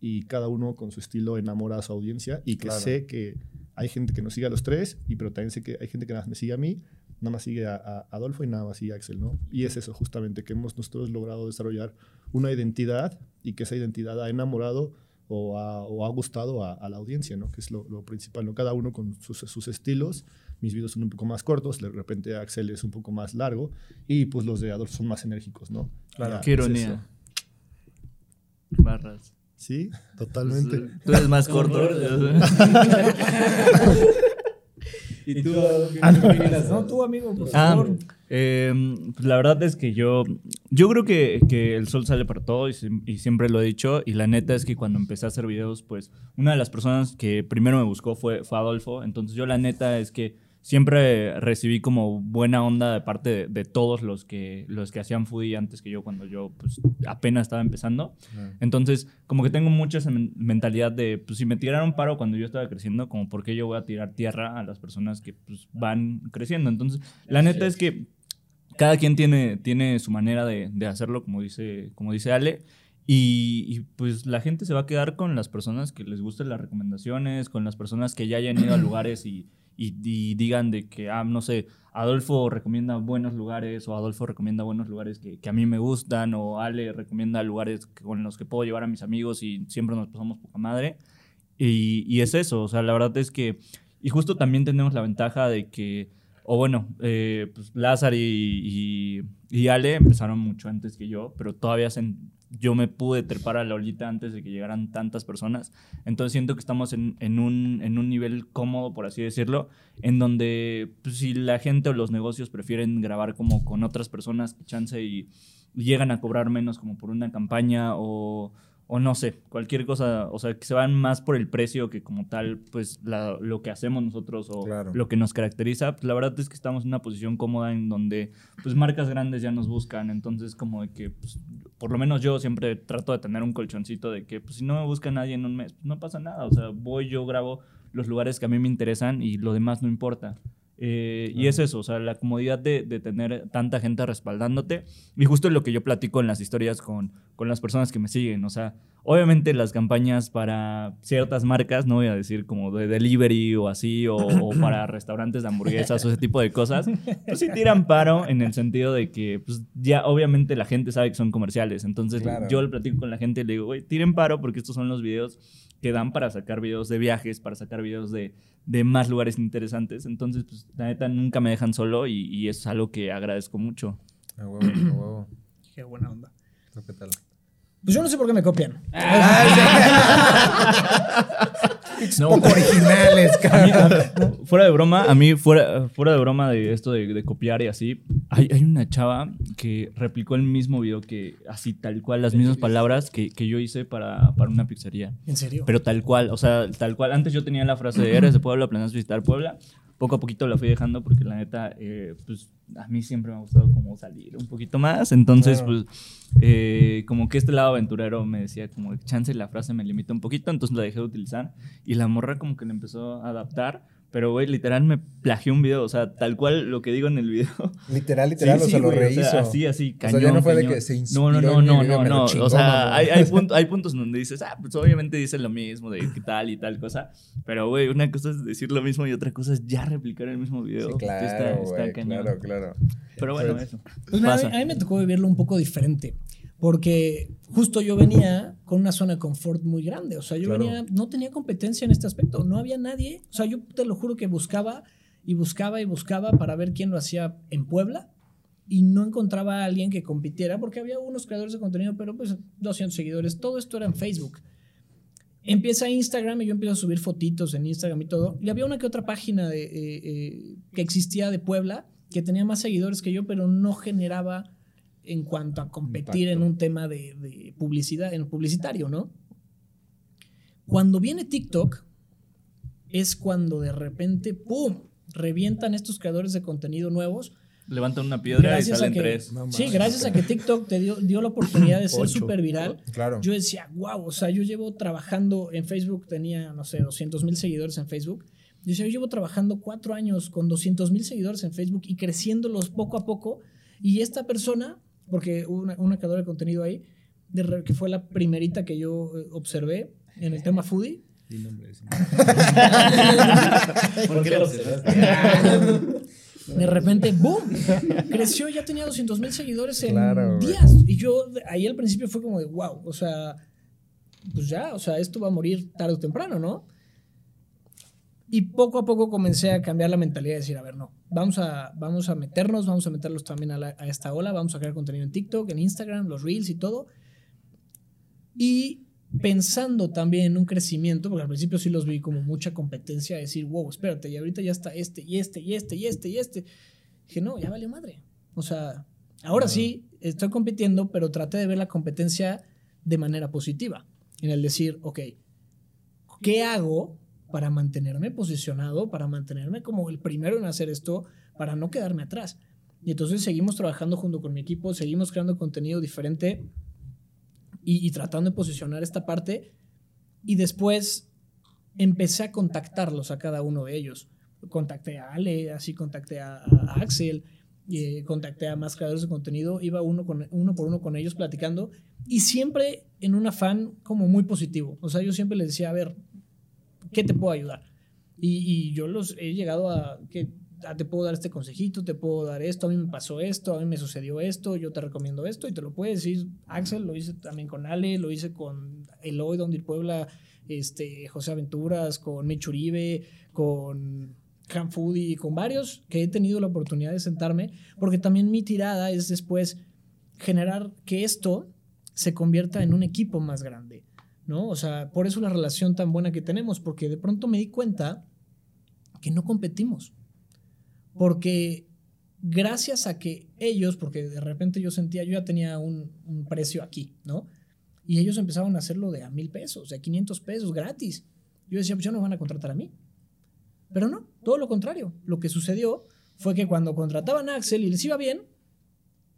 y cada uno con su estilo enamora a su audiencia y que Claro. sé que hay gente que nos sigue a los tres, y pero también sé que hay gente que nada más me sigue a mí, nada más sigue a, a Adolfo y nada más sigue a Axel, ¿no? Y es eso justamente, que hemos nosotros logrado desarrollar una identidad y que esa identidad ha enamorado o ha, o ha gustado a, a la audiencia, ¿no? Que es lo, lo principal, ¿no? Cada uno con sus, sus estilos. Mis videos son un poco más cortos, de repente Axel es un poco más largo y pues los de Adolfo son más enérgicos, ¿no? Claro. Ya, Qué ironía. Barras. Sí, totalmente. Tú eres más corto. [laughs] [laughs] ¿Y tú? No, tú, amigo, por Ah, favor. eh, pues la verdad es que yo, yo creo que, que el sol sale para todo y, y siempre lo he dicho. Y la neta es que cuando empecé a hacer videos, pues una de las personas que primero me buscó fue, fue Adolfo. Entonces yo la neta es que siempre recibí como buena onda de parte de, de todos los que, los que hacían foodie antes que yo, cuando yo pues apenas estaba empezando. Entonces, como que tengo mucha esa men- mentalidad de, pues si me tiraron paro cuando yo estaba creciendo, como por qué yo voy a tirar tierra a las personas que pues, van creciendo. Entonces, la neta es que cada quien tiene, tiene su manera de, de hacerlo, como dice, como dice Ale. Y, y, pues la gente se va a quedar con las personas que les gusten las recomendaciones, con las personas que ya hayan ido a [clears throat] lugares y, y, y digan de que, ah, no sé, Adolfo recomienda buenos lugares o Adolfo recomienda buenos lugares que, que a mí me gustan o Ale recomienda lugares que- con los que puedo llevar a mis amigos y siempre nos pasamos poca madre. Y, y es eso, o sea, la verdad es que, y justo también tenemos la ventaja de que, o bueno, eh, pues Lázaro y, y, y Ale empezaron mucho antes que yo, pero todavía se- yo me pude trepar a la olita antes de que llegaran tantas personas. Entonces siento que estamos en, en un, en un nivel cómodo, por así decirlo, en donde pues, si la gente o los negocios prefieren grabar como con otras personas, chance y, llegan a cobrar menos como por una campaña o, o no sé, cualquier cosa, o sea, que se van más por el precio que como tal, pues la- lo que hacemos nosotros o Claro. lo que nos caracteriza, pues la verdad es que estamos en una posición cómoda en donde pues marcas grandes ya nos buscan, entonces como de que pues, por lo menos yo siempre trato de tener un colchoncito de que pues, si no me busca nadie en un mes, pues, no pasa nada, o sea, voy, yo grabo los lugares que a mí me interesan y lo demás no importa. Eh, Y es eso, o sea, la comodidad de, de tener tanta gente respaldándote. Y justo lo que yo platico en las historias con, con las personas que me siguen. O sea, obviamente las campañas para ciertas marcas, no voy a decir como de delivery o así, o, o [clears throat] para restaurantes de hamburguesas o ese tipo de cosas, pues sí tiran [laughs] paro en el sentido de que pues, ya obviamente la gente sabe que son comerciales. Entonces Claro. yo le platico con la gente y le digo, güey, tiren paro porque estos son los videos que dan para sacar videos de viajes, para sacar videos de, de más lugares interesantes. Entonces, pues, la neta, nunca me dejan solo y, y es algo que agradezco mucho. A huevo, a huevo. Qué buena onda. ¿Tú qué tal? Pues yo no sé por qué me copian. No, [laughs] Poco originales, cabrón. fuera de broma, a mí, fuera, fuera de broma de esto de, de copiar y así, hay, hay una chava que replicó el mismo video que, así tal cual, las mismas palabras que, que yo hice para, para una pizzería. ¿En serio? Pero tal cual, o sea, tal cual. Antes yo tenía la frase de eres de Puebla, planeas visitar Puebla. Poco a poquito la fui dejando porque la neta, eh, pues a mí siempre me ha gustado como salir un poquito más. Entonces, Claro. pues, eh, como que este lado aventurero me decía como, chance la frase me limita un poquito, entonces la dejé de utilizar. Y la morra como que le empezó a adaptar. Pero, güey, literal me plagió un video, o sea, tal cual lo que digo en el video. Literal, literal, o sea, lo rehizo. sea, así, así, O sea, cañón. ya no fue de cañón. que se No, inspiró no, en no, no, video, no, lo no. chingó, O sea, hay, hay, [laughs] punto- hay puntos en donde dices, ah, pues obviamente dice lo mismo de qué tal y tal cosa. Pero, güey, una cosa es decir lo mismo y otra cosa es ya replicar el mismo video. Sí, que está- claro, está güey, cañón. claro, claro. Pero bueno, eso. Pues mira, a, mí, Pasa. a mí me tocó vivirlo un poco diferente. Porque justo yo venía con una zona de confort muy grande. O sea, yo Claro. venía, no tenía competencia en este aspecto. No había nadie. O sea, yo te lo juro que buscaba y buscaba y buscaba para ver quién lo hacía en Puebla. Y no encontraba a alguien que compitiera porque había unos creadores de contenido, pero pues 200 seguidores. Todo esto era en Facebook. Empieza Instagram y yo empiezo a subir fotitos en Instagram y todo. Y había una que otra página de, eh, eh, que existía de Puebla que tenía más seguidores que yo, pero no generaba en cuanto a competir en un tema de, de publicidad, en publicitario, ¿no? Cuando viene TikTok, es cuando de repente, ¡pum! revientan estos creadores de contenido nuevos. Levantan una piedra y Gracias a salen que, tres. No sí, gracias a que TikTok te dio, dio la oportunidad de [laughs] ser súper viral. Claro. Yo decía, wow, o sea, yo llevo trabajando en Facebook, tenía, no sé, 200 mil seguidores en Facebook. Yo decía, yo llevo trabajando cuatro años con 200 mil seguidores en Facebook y creciéndolos poco a poco. Y esta persona, porque hubo una, una creadora de contenido ahí, de que fue la primerita que yo eh, observé en el tema foodie. Di nombres. [laughs] ¿Por qué lo observaste? [laughs] De repente, ¡boom! Creció, ya tenía 200 mil seguidores en Claro, días. Y yo ahí al principio fue como de, wow, o sea, pues ya, o sea, esto va a morir tarde o temprano, ¿no? Y poco a poco comencé a cambiar la mentalidad de decir, a ver, no, vamos a, vamos a meternos, vamos a meterlos también a, la- a esta ola, vamos a crear contenido en TikTok, en Instagram, los Reels y todo. Y pensando también en un crecimiento, porque al principio sí los vi como mucha competencia, decir, wow, espérate, y ahorita ya está este, y este, y este, y este, y este. Dije, no, ya valió madre. O sea, ahora sí, estoy compitiendo, pero traté de ver la competencia de manera positiva. En el decir, ok, ¿qué hago para mantenerme posicionado, para mantenerme como el primero en hacer esto, para no quedarme atrás? Y entonces seguimos trabajando junto con mi equipo, seguimos creando contenido diferente y, tratando de posicionar esta parte. Y después empecé a contactarlos a cada uno de ellos. Contacté a Ale, así contacté a, a Axel, eh, contacté a más creadores de contenido, iba uno, con, uno por uno con ellos platicando y siempre en un afán como muy positivo. O sea, yo siempre les decía, a ver, ¿qué te puedo ayudar? Y, y yo los he llegado a que ah, te puedo dar este consejito, te puedo dar esto, a mí me pasó esto, a mí me sucedió esto, yo te recomiendo esto y te lo puede decir Axel, lo hice también con Ale, lo hice con Eloy, donde Puebla, este, José Aventuras, con Mitch Uribe, con Cam Foodie, con varios que he tenido la oportunidad de sentarme, porque también mi tirada es después generar que esto se convierta en un equipo más grande, ¿no? O sea, por eso la relación tan buena que tenemos, porque de pronto me di cuenta que no competimos, porque gracias a que ellos, porque de repente yo sentía, yo ya tenía un, un precio aquí, ¿no? Y ellos empezaron a hacerlo de a mil pesos, de a 500 pesos gratis. Yo decía, pues ya no van a contratar a mí. Pero no, todo lo contrario. Lo que sucedió fue que cuando contrataban a Axel y les iba bien,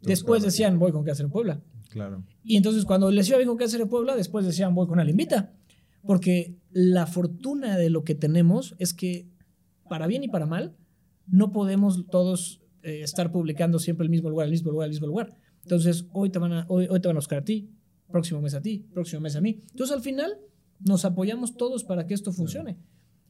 después decían, voy con qué hacer en Puebla. Claro. Y entonces cuando les iba bien con hacer en Puebla, después decían, voy con Alimbita. Porque la fortuna de lo que tenemos es que, para bien y para mal, no podemos todos eh, estar publicando siempre el mismo lugar, el mismo lugar, el mismo lugar. Entonces, hoy te van a, hoy, hoy te van a buscar a ti, próximo mes a ti, próximo mes a mí. Entonces, al final, nos apoyamos todos para que esto funcione.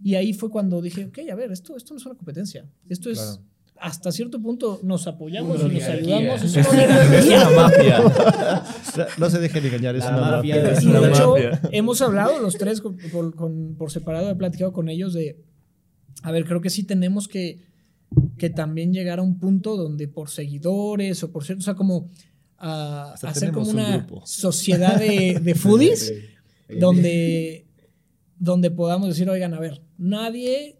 Y ahí fue cuando dije, ok, a ver, esto, esto no es una competencia. Esto es, Claro. Hasta cierto punto, nos apoyamos y nos ayudamos. Es una es mafia. [laughs] No se dejen engañar, es La una mafia mafia. de- Y una de hecho, mafia. hemos hablado los tres con- con- con- por separado, he platicado con ellos de, a ver, creo que sí tenemos que, que también llegar a un punto donde por seguidores o por cierto, o sea, como ah, Hasta hacer como un una grupo. sociedad de, [laughs] de foodies donde, donde podamos decir, oigan, a ver, nadie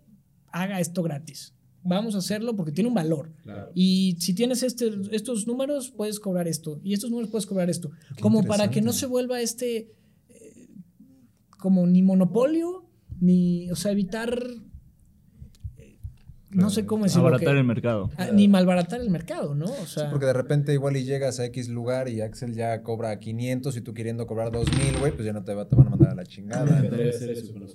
haga esto gratis. Vamos a hacerlo porque tiene un valor. Claro. Y si tienes este, estos números, puedes cobrar esto. Y estos números puedes cobrar esto. Qué como para que no se vuelva este, eh, como ni monopolio, ni, o sea, evitar, eh, no sé cómo decirlo. Abaratar que- el mercado. ah, ni malbaratar el mercado, ¿no? O sea, Porque de repente igual y llegas a X lugar y Axel ya cobra 500 y tú queriendo cobrar 2000, güey, pues ya no te, va, te van a mandar a la chingada. ¿no? Debe ser eso con los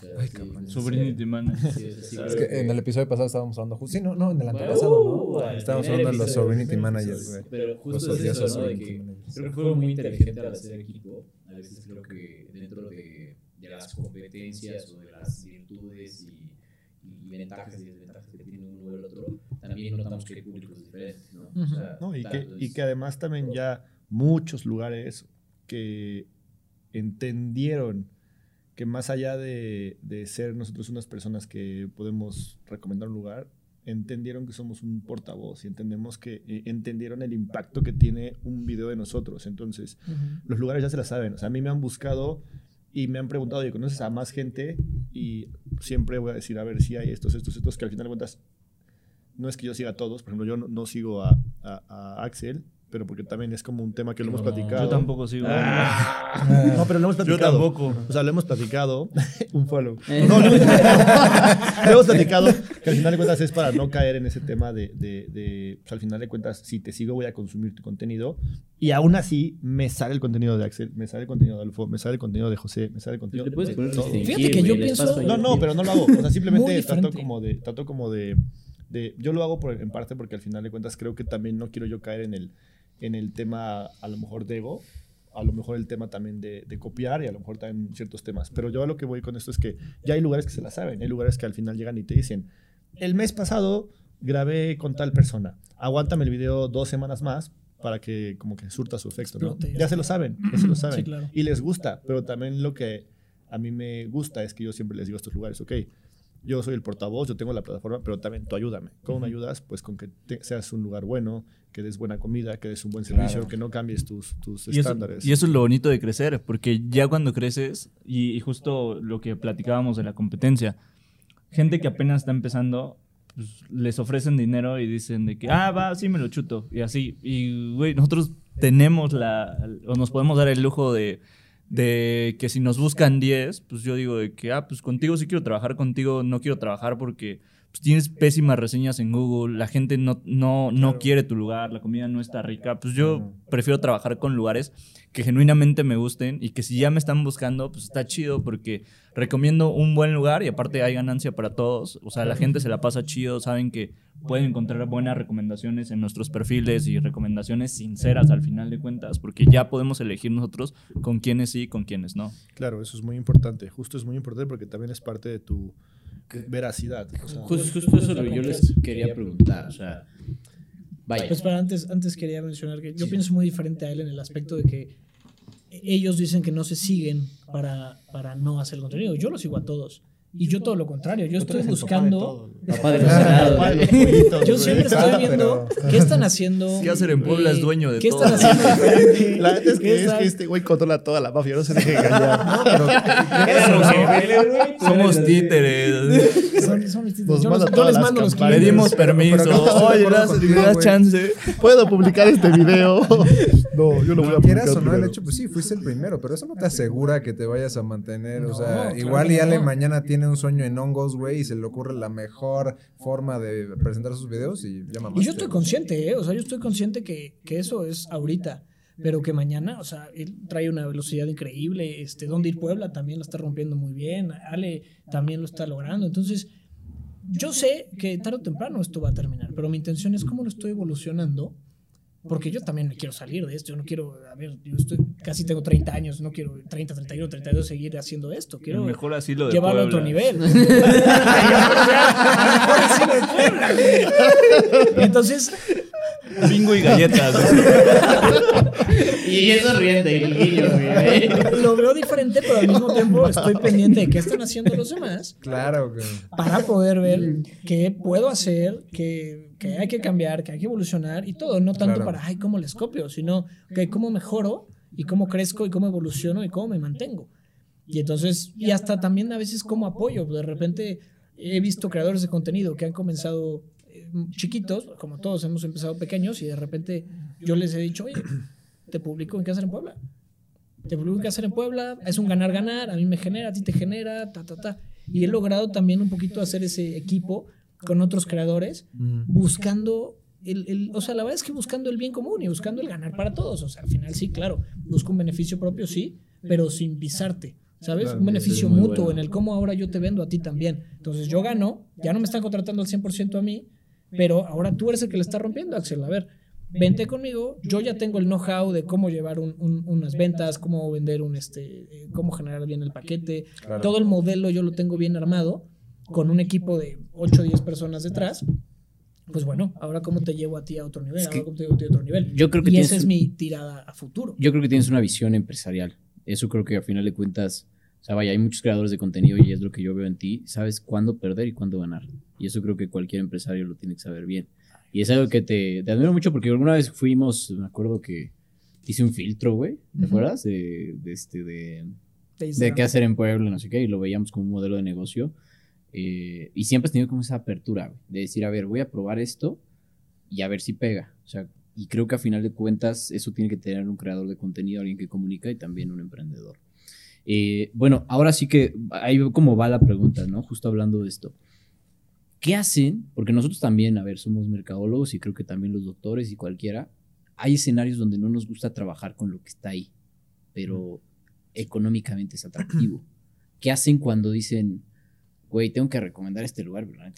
sea, Ay, Sobrinity man. sí, sí, sí, Es que en el episodio pasado estábamos hablando justo. Sí, no, no, en el antepasado, uh, ¿no? el Estábamos hablando de los. Sovereignty Managers, güey. Pero Los justo es eso, ¿no? De que creo que fue muy inteligente al hacer equipo. A veces creo que dentro de, de las competencias o de las virtudes y, y ventajas y desventajas que tiene uno o el otro, también notamos que hay públicos diferentes, ¿no? O sea, No, y, tal, que, entonces- y que además también ya muchos lugares que entendieron que más allá de, de ser nosotros unas personas que podemos recomendar un lugar, entendieron que somos un portavoz y entendemos que eh, entendieron el impacto que tiene un video de nosotros. Entonces, ujú. los lugares ya se la saben. O sea, a mí me han buscado y me han preguntado, ¿y conoces a más gente? Y siempre voy a decir, a ver si hay estos, estos, estos, que al final de cuentas, no es que yo siga a todos. Por ejemplo, yo no, no sigo a, a- a Axel, pero porque también es como un tema que lo hemos No, platicado. Yo tampoco sigo. [laughs] No, pero lo hemos Yo platicado. tampoco. O sea, lo hemos platicado. [laughs] un follow. No, no. [laughs] lo hemos platicado que al final de cuentas es para no caer en ese tema de, de, de, pues, al final de cuentas, si te sigo voy a consumir tu contenido. Y aún así me sale el contenido de Axel, me sale el contenido de Alfo, me sale el contenido de José, me sale el contenido Te puedes de poner Fíjate que yo pienso- No, yo. no, pero no lo hago. O sea, simplemente trato como de, trato como de, de- yo lo hago por, en parte porque al final de cuentas creo que también no quiero yo caer en el, en el tema a lo mejor de ego, a lo mejor el tema también de, de copiar y a lo mejor también ciertos temas. Pero yo a lo que voy con esto es que ya hay lugares que se la saben, hay lugares que al final llegan y te dicen, el mes pasado grabé con tal persona, aguántame el video dos semanas más para que como que surta su efecto, ¿no? Ya se lo saben, ya se lo [clears throat] saben. Sí, claro. Y les gusta, pero también lo que a mí me gusta es que yo siempre les digo a estos lugares, ok, yo soy el portavoz, yo tengo la plataforma, pero también tú ayúdame. ¿Cómo me ayudas? Pues con que te- seas un lugar bueno, que des buena comida, que des un buen servicio, Claro. que no cambies tus, tus Y eso, estándares. y eso es lo bonito de crecer, porque ya cuando creces, y, y justo lo que platicábamos de la competencia, gente que apenas está empezando, pues, les ofrecen dinero y dicen de que, ah, va, sí me lo chuto, y así. Y, güey, nosotros tenemos la, o nos podemos dar el lujo de, de que si nos buscan 10, pues yo digo de que, ah, pues contigo sí quiero trabajar, contigo no quiero trabajar porque pues, tienes pésimas reseñas en Google, la gente no, no, no quiere tu lugar, la comida no está rica, pues yo prefiero trabajar con lugares que genuinamente me gusten y que si ya me están buscando, pues está chido porque recomiendo un buen lugar y aparte hay ganancia para todos. O sea, la gente se la pasa chido, saben que pueden encontrar buenas recomendaciones en nuestros perfiles y recomendaciones sinceras al final de cuentas, porque ya podemos elegir nosotros con quiénes sí y con quiénes no. Claro, eso es muy importante. Justo es muy importante porque también es parte de tu veracidad. o sea, Justo, justo eso es lo que yo les quería preguntar. O sea, vaya. Pues para antes, antes quería mencionar que yo pienso muy diferente a él en el aspecto de que ellos dicen que no se siguen para, para no hacer contenido. Yo los sigo a todos. Y yo todo lo contrario, yo estoy buscando... Papá de los helados, Yo siempre estoy viendo qué están haciendo. Sí, hacer en Puebla es dueño de ¿Qué todo. [laughs] están haciendo? La es ¿Qué que, es que este güey controla toda la mafia, no se deje engañar. [laughs] No, pero Somos títeres. Son, mis Nos yo, les mando los. Pedimos permiso. Oye, das, chance. ¿Puedo publicar este video? [laughs] No, yo lo voy a publicar Quieras o no, el hecho, pues sí, fuiste el primero, pero eso no te asegura que te vayas a mantener. O sea, igual y Ale mañana tiene un sueño en hongos, güey, y se le ocurre la mejor forma de presentar sus videos y llama Y yo estoy consciente, ¿eh? O sea, yo estoy consciente que, que eso es ahorita. Pero que mañana, o sea, él trae una velocidad increíble. Este, Donde ir Puebla también lo está rompiendo muy bien. Ale también lo está logrando. Entonces, yo sé que tarde o temprano esto va a terminar. Pero mi intención es cómo lo estoy evolucionando. Porque yo también me quiero salir de esto. Yo no quiero, a ver, yo estoy, casi tengo 30 años. No quiero 30, 31, 32 seguir haciendo esto. Quiero Mejor asilo de llevarlo a otro Puebla. nivel. [laughs] [laughs] Puebla. Entonces, Bingo y galletas. Y eso riente, el guiño, güey. lo veo diferente, pero al mismo tiempo estoy pendiente de qué están haciendo los demás Claro, güey. para poder ver qué puedo hacer, qué, qué hay que cambiar, qué hay que evolucionar y todo. No tanto Claro. para, ay, cómo les copio, sino que cómo mejoro y cómo crezco y cómo evoluciono y cómo me mantengo. Y entonces, y hasta también a veces cómo apoyo. De repente he visto creadores de contenido que han comenzado chiquitos, como todos hemos empezado pequeños, y de repente yo les he dicho, oye, te publico en qué hacer en Puebla. Te publico en qué hacer en Puebla, es un ganar-ganar, a mí me genera, a ti te genera, ta, ta, ta. Y he logrado también un poquito hacer ese equipo con otros creadores, buscando el, el- o sea, la verdad es que buscando el bien común y buscando el ganar para todos. O sea, al final sí, claro, busco un beneficio propio, sí, pero sin pisarte. ¿Sabes? Claro, un beneficio mutuo bueno. en el cómo ahora yo te vendo a ti también. Entonces yo gano, ya no me están contratando al 100% a mí, pero ahora tú eres el que le está rompiendo, Axel. A ver, vente conmigo, yo ya tengo el know-how de cómo llevar un- un- unas ventas, cómo vender un, este, eh, cómo generar bien el paquete. Claro. Todo el modelo yo lo tengo bien armado, con un equipo de 8 o 10 personas detrás. Pues bueno, ahora cómo te llevo a ti a otro nivel, ahora cómo te llevo a ti a otro nivel. Yo creo que y tienes esa es mi tirada a futuro. Yo creo que tienes una visión empresarial. Eso creo que al final de cuentas, o sea, vaya, hay muchos creadores de contenido y es lo que yo veo en ti. Sabes cuándo perder y cuándo ganar. Y eso creo que cualquier empresario lo tiene que saber bien. Y es algo que te, te admiro mucho porque alguna vez fuimos, me acuerdo que hice un filtro, güey, ¿te acuerdas? De, de este, de, de Instagram. qué hacer en Puebla, no sé qué, y lo veíamos como un modelo de negocio. Eh, y siempre has tenido como esa apertura, güey, de decir, a ver, voy a probar esto y a ver si pega. O sea, y creo que a final de cuentas eso tiene que tener un creador de contenido, alguien que comunica y también un emprendedor. Eh, bueno, ahora sí que ahí veo cómo va la pregunta, ¿no? Justo hablando de esto. ¿Qué hacen? Porque nosotros también, a ver, somos mercadólogos y creo que también los doctores y cualquiera. Hay escenarios donde no nos gusta trabajar con lo que está ahí, pero económicamente es atractivo. ¿Qué hacen cuando dicen, güey, tengo que recomendar este lugar, pero la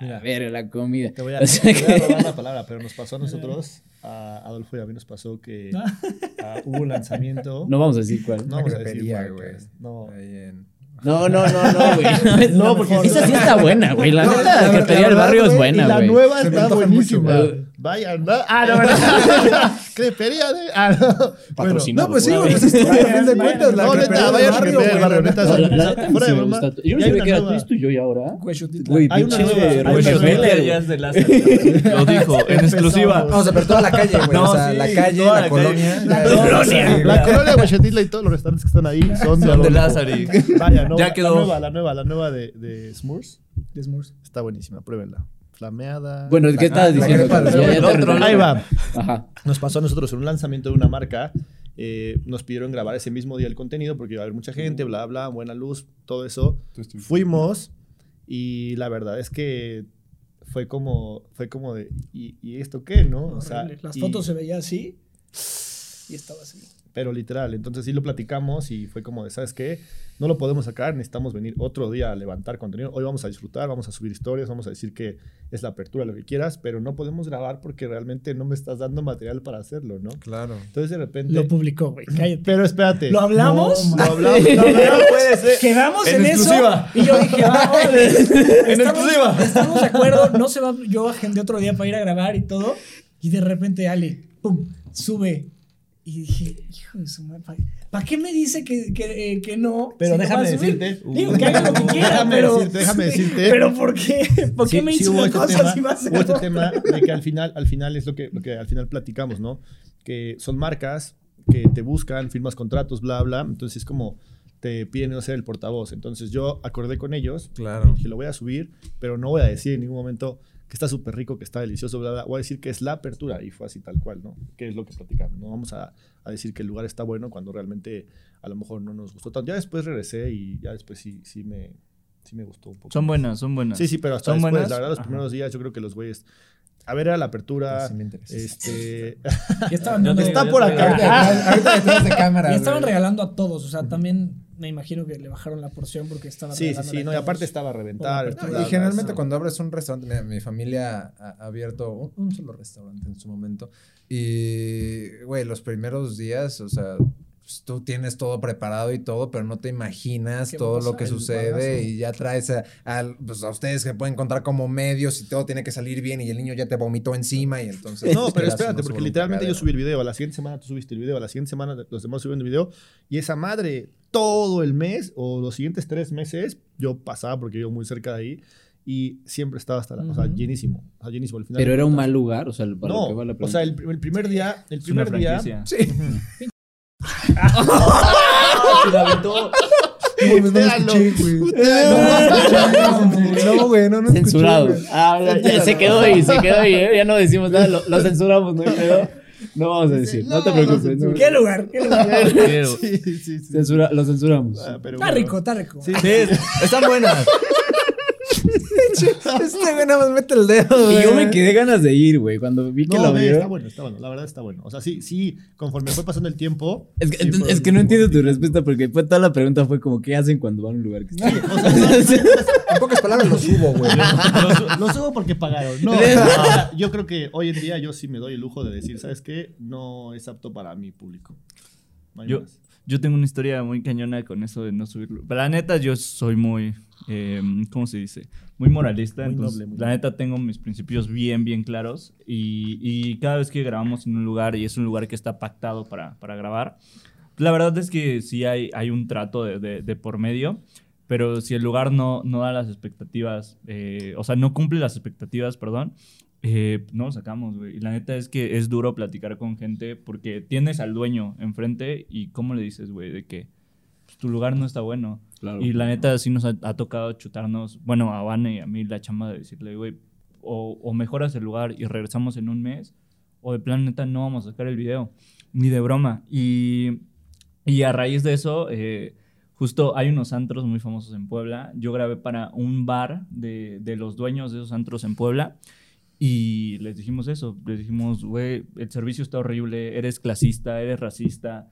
Mira. verga la comida? Te voy a, [laughs] O sea te voy a que- robar la palabra, pero nos pasó a nosotros, a Adolfo y a mí nos pasó que [laughs] ah, hubo un lanzamiento. No vamos a decir cuál. No vamos a decir cuál, güey. No, No, no, no, no, güey. [laughs] No, porque esa sí está buena, güey. La No, neta, la crepería del barrio es buena, y la güey. nueva está buenísima. Vayan, no. Ah, no, [laughs] no. Crepería de. Ah, no. Bueno, No, pues sí, pues [laughs] a fin de cuentas, la no, neta, del vayan a barrio, neta. Fuera de broma. Yo no sabía que era tú y yo y ahora. Güey, Hay una pinche nueva- hay una Rockefeller, nueva- güey. ya es de Lázaro. [laughs] Lo dijo, en exclusiva. Vamos a ver toda la calle, güey. No, o sea, la calle, la, la colonia. La colonia. La colonia Huachetitla y todos los restaurantes que están ahí son de. Lázaro. Vaya, no. Ya la- quedó. La nueva, la nueva, la nueva de, de Smurfs De S'mores. está buenísima, pruébenla. Flameada. Bueno, ¿qué estabas la diciendo? Ahí va. Ajá. Nos pasó a nosotros en un lanzamiento de una marca. eh, nos pidieron grabar ese mismo día el contenido porque iba a haber mucha gente, bla, bla, buena luz, todo eso. Fuimos Y la verdad es que fue como, fue como de, ¿y, y esto qué, no? O sea. Las y- fotos se veía así y estaba así. Pero literal, entonces sí lo platicamos y fue como de, ¿sabes qué? No lo podemos sacar, necesitamos venir otro día a levantar contenido. Hoy vamos a disfrutar, vamos a subir historias, vamos a decir que es la apertura, lo que quieras, pero no podemos grabar porque realmente no me estás dando material para hacerlo, ¿no? Claro. Entonces de repente... Lo publicó, güey. Cállate. Pero espérate. ¿Lo hablamos? No, lo hablamos. No, no [laughs] puede ser. Quedamos en, En eso. Y yo dije, ah, [laughs] órale. En estamos, exclusiva. estamos de acuerdo. No se va. Yo agendé otro día para ir a grabar y todo. Y de repente Ale, pum, sube. Y dije, hijo de su madre, ¿para qué me dice que, que, eh, que no? Pero si déjame decirte. Digo, que haga lo que quiera, Déjame pero. decirte, déjame decirte. Pero ¿por qué? [laughs] ¿Por qué Sí, me sí hizo hubo una este cosa tema, si va a hacer hubo este tema de que al final, al final es lo que, lo que al final platicamos, ¿no? Que son marcas que te buscan, firmas contratos, bla, bla. Entonces es como te piden no ser el portavoz. Entonces yo acordé con ellos. Claro. Dije, lo voy a subir, pero no voy a decir en ningún momento que está súper rico, que está delicioso, bla, bla. Voy a decir que es la apertura y fue así tal cual, ¿no? Que es lo que platicamos. No vamos a, a decir que el lugar está bueno cuando realmente a lo mejor no nos gustó tanto. Ya después regresé y ya después sí, sí me, sí me gustó un poco. Son buenas, son buenas. Sí, sí, pero hasta ¿Son después, buenas? la verdad, los Ajá. primeros días yo creo que los güeyes... A ver, era la apertura. Sí me interesa. Este. [laughs] Ya estaban [laughs] te- está yo por acá. [laughs] Ahorita, detrás de cámara. Y estaban regalando a todos. O sea, también me imagino que le bajaron la porción porque estaban Sí, sí, sí. No, y aparte estaba a reventar. Por la No, bla, y generalmente cuando abres un restaurante, mi familia ha ha abierto un, un solo restaurante en su momento. Y, güey, los primeros días, o sea, pues, tú tienes todo preparado y todo, pero no te imaginas ¿Qué va a todo lo que El sucede y ya traes a, al- pues, a ustedes que pueden encontrar como medios y todo tiene que salir bien y el niño ya te vomitó encima y entonces... No, pero espérate, porque literalmente yo subí el video. A la siguiente semana tú subiste el video. A la siguiente semana los demás subieron el video. Y esa madre, todo el mes o los siguientes tres meses, yo pasaba porque yo muy cerca de ahí. Y siempre estaba hasta la. O sea, llenísimo. O sea, llenísimo. Al final Pero era un mal lugar, o sea, para lo No, que va la o sea, el, el primer día. El Es una primer [laughs] Sí. No, no escuché, güey. No, güey, no, no escuché, Censurado. güey. Ah, ya- ya se quedó ahí, se quedó ahí, ¿eh? Ya no decimos nada, lo, lo censuramos, no pedo. No vamos a decir, no te No, preocupes. no no. ¿Qué lugar? ¿Qué lugar? [laughs] Pero- Sí, sí, sí. Censura, lo censuramos. Ah, pero Está bueno. rico, está rico. Sí, Sí, están buenas. Este güey nada más mete el dedo, Y yo me quedé ganas de ir, güey, cuando vi que No, lo abrió. está bueno, está bueno. La verdad está bueno. O sea, sí, sí, conforme fue pasando el tiempo. Es que, sí ent- fue es que no entiendo tu respuesta porque fue toda la pregunta fue como ¿qué hacen cuando van a un lugar que está? En pocas palabras lo subo, güey. Lo, su- lo subo porque pagaron. No, [laughs] o sea, yo creo que hoy en día yo sí me doy el lujo de decir, ¿sabes qué? No es apto para mi público. No Yo, más. Yo tengo una historia muy cañona con eso de no subirlo. Pero la neta, yo soy muy, eh, ¿cómo se dice? Muy moralista. Muy entonces, noble, muy la neta, tengo mis principios bien, bien claros. Y, y cada vez que grabamos en un lugar y es un lugar que está pactado para, para grabar, la verdad es que sí hay, hay un trato de, de- de por medio. Pero si el lugar no, no da las expectativas, eh, o sea, no cumple las expectativas, perdón, eh, no lo sacamos, güey. Y la neta es que es duro platicar con gente porque tienes al dueño enfrente y ¿cómo le dices, güey? De que pues, tu lugar no está bueno. Claro. Y la neta sí nos ha, ha tocado chutarnos, bueno, a Vane y a mí la chamba de decirle, güey, o, o mejoras el lugar y regresamos en un mes, o de plan neta no vamos a sacar el video, ni de broma. Y, y a raíz de eso, eh, justo hay unos antros muy famosos en Puebla. Yo grabé para un bar de, de los dueños de esos antros en Puebla. Y les dijimos eso, les dijimos, güey, el servicio está horrible, eres clasista, eres racista,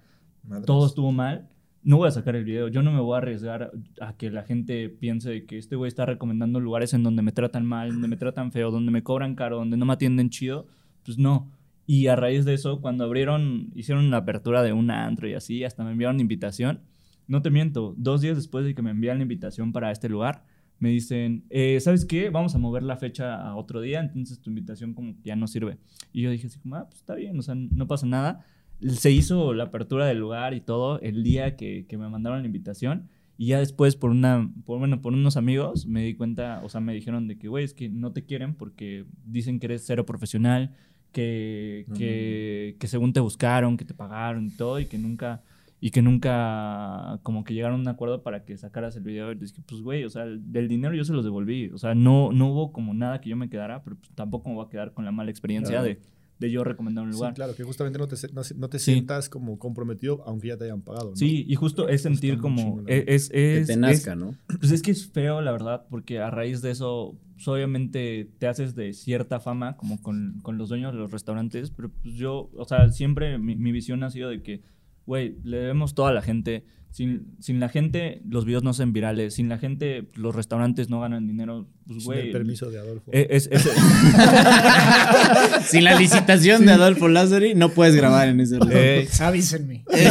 todo estuvo mal, no voy a sacar el video. Yo no me voy a arriesgar a que la gente piense que este güey está recomendando lugares en donde me tratan mal, donde me tratan feo, donde me cobran caro, donde no me atienden chido. Pues no. Y a raíz de eso, cuando abrieron, hicieron la apertura de un antro y así, hasta me enviaron invitación. No te miento, dos días después de que me envían la invitación para este lugar, me dicen, eh, ¿sabes qué? Vamos a mover la fecha a otro día, entonces tu invitación como que ya no sirve. Y yo dije así como, ah, pues está bien, o sea, no pasa nada se hizo la apertura del lugar y todo el día que, que me mandaron la invitación. Y ya después, por una, por, bueno, por unos amigos, me di cuenta, o sea, me dijeron de que, güey, es que no te quieren porque dicen que eres cero profesional, que, que, que según te buscaron, que te pagaron y todo, y que nunca, y que nunca, como que llegaron a un acuerdo para que sacaras el video. Y dije, pues, güey, o sea, del dinero yo se los devolví. O sea, no, no hubo como nada que yo me quedara, pero pues, tampoco me voy a quedar con la mala experiencia Claro. de de yo recomendar un Sí, lugar. claro, que justamente no te, se- no, no te Sí. sientas como comprometido aunque ya te hayan pagado. ¿no? Sí, y justo es sentir está como... la Es, es, Que es- te es- nazca, ¿no? [clears throat] Pues es que es feo, la verdad, porque a raíz de eso, pues, obviamente te haces de cierta fama, como con, con los dueños de los restaurantes, pero pues yo, o sea, siempre mi, mi visión ha sido de que, güey, le debemos todo a la gente. Sin, sin la gente, los videos no sean virales. Sin la gente, los restaurantes no ganan dinero. Pues, Sin güey. el permiso de Adolfo. eh, es- es- [laughs] Sin la licitación de Adolfo Lázari, no puedes grabar en ese eh, Avísenme. [laughs] si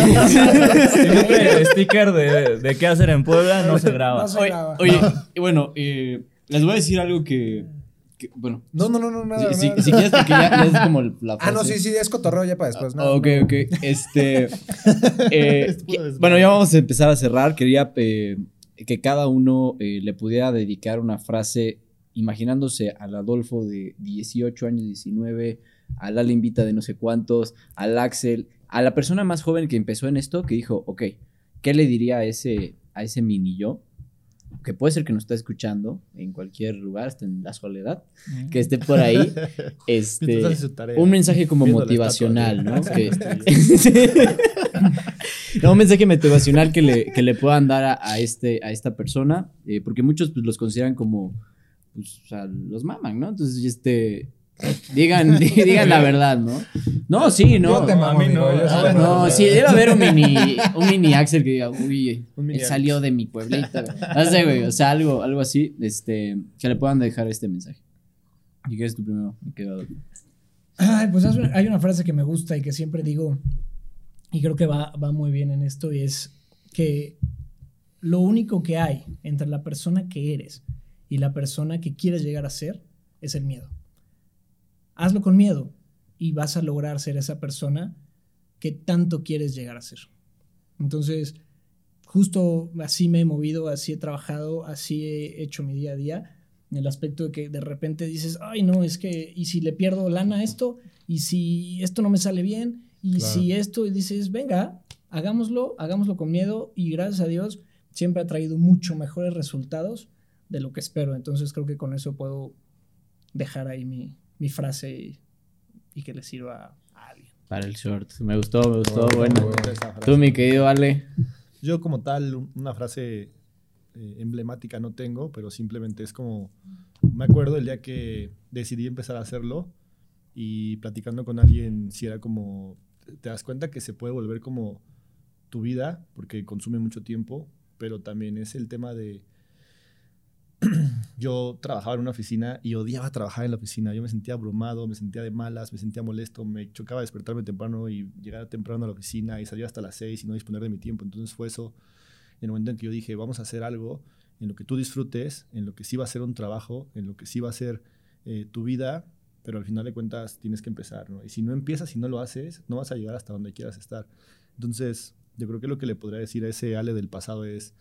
no trae el sticker de, de qué hacer en Puebla, no se graba. No se Oye, graba. oye, y bueno, eh, les voy a decir algo que, que- bueno, No, no, no, no, nada. si, si- nada. si quieres, porque ya, ya es como [laughs] la Ah, no, frase. sí, sí, es cotorreo ya para después. No, ok, no. ok. Este. [laughs] eh, bueno, ya vamos a empezar a cerrar. Quería eh, que cada uno eh, le pudiera dedicar una frase imaginándose al Adolfo de 18 años, 19, al Ale Invita de no sé cuántos, al Axel, a la persona más joven que empezó en esto, que dijo, ok, ¿qué le diría a ese, a ese mini yo? Que puede ser que nos está escuchando en cualquier lugar, hasta en la soledad, que esté por ahí. [laughs] Este, un mensaje como Viendo motivacional, ¿no? Que- [laughs] [laughs] no, un mensaje motivacional que le, que le puedan dar a, a este, a esta persona, eh, porque muchos pues, los consideran como, pues, o sea, los maman, ¿no? Entonces, este, digan, [laughs] digan la verdad, ¿no? No, sí, no. Yo te mamo, a mí no. yo Ah, No, mamo. sí, debe haber un mini, [laughs] un mini Axel que diga, uy, él salió de mi pueblito. No sé, güey, o sea, algo, algo así, este, que le puedan dejar este mensaje. ¿Y qué es tu primero? Ay, pues hay una- hay una frase que me gusta y que siempre digo, y creo que va, va muy bien en esto, y es que lo único que hay entre la persona que eres y la persona que quieres llegar a ser es el miedo. Hazlo con miedo y vas a lograr ser esa persona que tanto quieres llegar a ser. Entonces, justo así me he movido, así he trabajado, así he hecho mi día a día, en el aspecto de que de repente dices, ay no, es que, ¿y si le pierdo lana a esto? ¿Y si esto no me sale bien? ¿Y Claro. si esto? Y dices, venga, hagámoslo, hagámoslo con miedo y gracias a Dios siempre ha traído mucho mejores resultados de lo que espero. Entonces creo que con eso puedo dejar ahí mi, mi frase y, y que le sirva a alguien. Para el short. Me gustó, me gustó. Bueno. Tú, mi querido Ale. Yo como tal, un- una frase eh, emblemática no tengo, pero simplemente es como, me acuerdo el día que decidí empezar a hacerlo y platicando con alguien, si era como, te das cuenta que se puede volver como tu vida, porque consume mucho tiempo, pero también es el tema de, [clears throat] yo trabajaba en una oficina y odiaba trabajar en la oficina, yo me sentía abrumado, me sentía de malas, me sentía molesto, me chocaba despertarme temprano y llegar temprano a la oficina y salir hasta las seis y no disponer de mi tiempo, entonces fue eso en el momento en que yo dije, vamos a hacer algo en lo que tú disfrutes, en lo que sí va a ser un trabajo, en lo que sí va a ser eh, tu vida, pero al final de cuentas tienes que empezar. Y si no empiezas y no lo haces, no vas a llegar hasta donde quieras estar. Entonces, yo creo que lo que le podría decir a ese Ale del pasado es,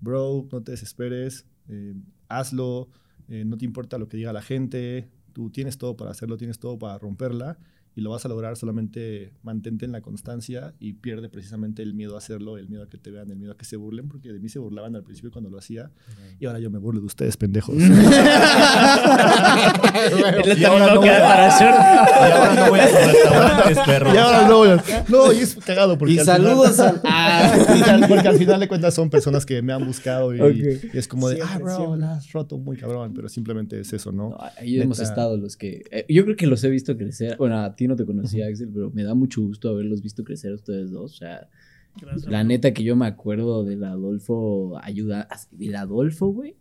bro, no te desesperes, eh, hazlo, eh, no te importa lo que diga la gente, tú tienes todo para hacerlo, tienes todo para romperla y lo vas a lograr, solamente mantente en la constancia y pierde precisamente el miedo a hacerlo, el miedo a que te vean, el miedo a que se burlen, porque de mí se burlaban al principio cuando lo hacía y ahora yo me burlo de ustedes, pendejos. [laughs] [laughs] Y ahora no para. Y ahora no voy a restaurantes. [laughs] Y ahora no, voy a- no, y es cagado porque Y al final- saludos a. Ah. porque al final de cuentas son personas que me han buscado y, Ok. y es como de, Siempre, ah, bro, siempre. la has roto muy cabrón, pero simplemente es eso, ¿no? No, ahí hemos Neta. estado los que. eh, yo creo que los he visto crecer. Bueno, a ti no te conocía, Axel, pero me da mucho gusto haberlos visto crecer a ustedes dos. O sea, Gracias. la neta que yo me acuerdo del Adolfo ayuda. El Adolfo, güey.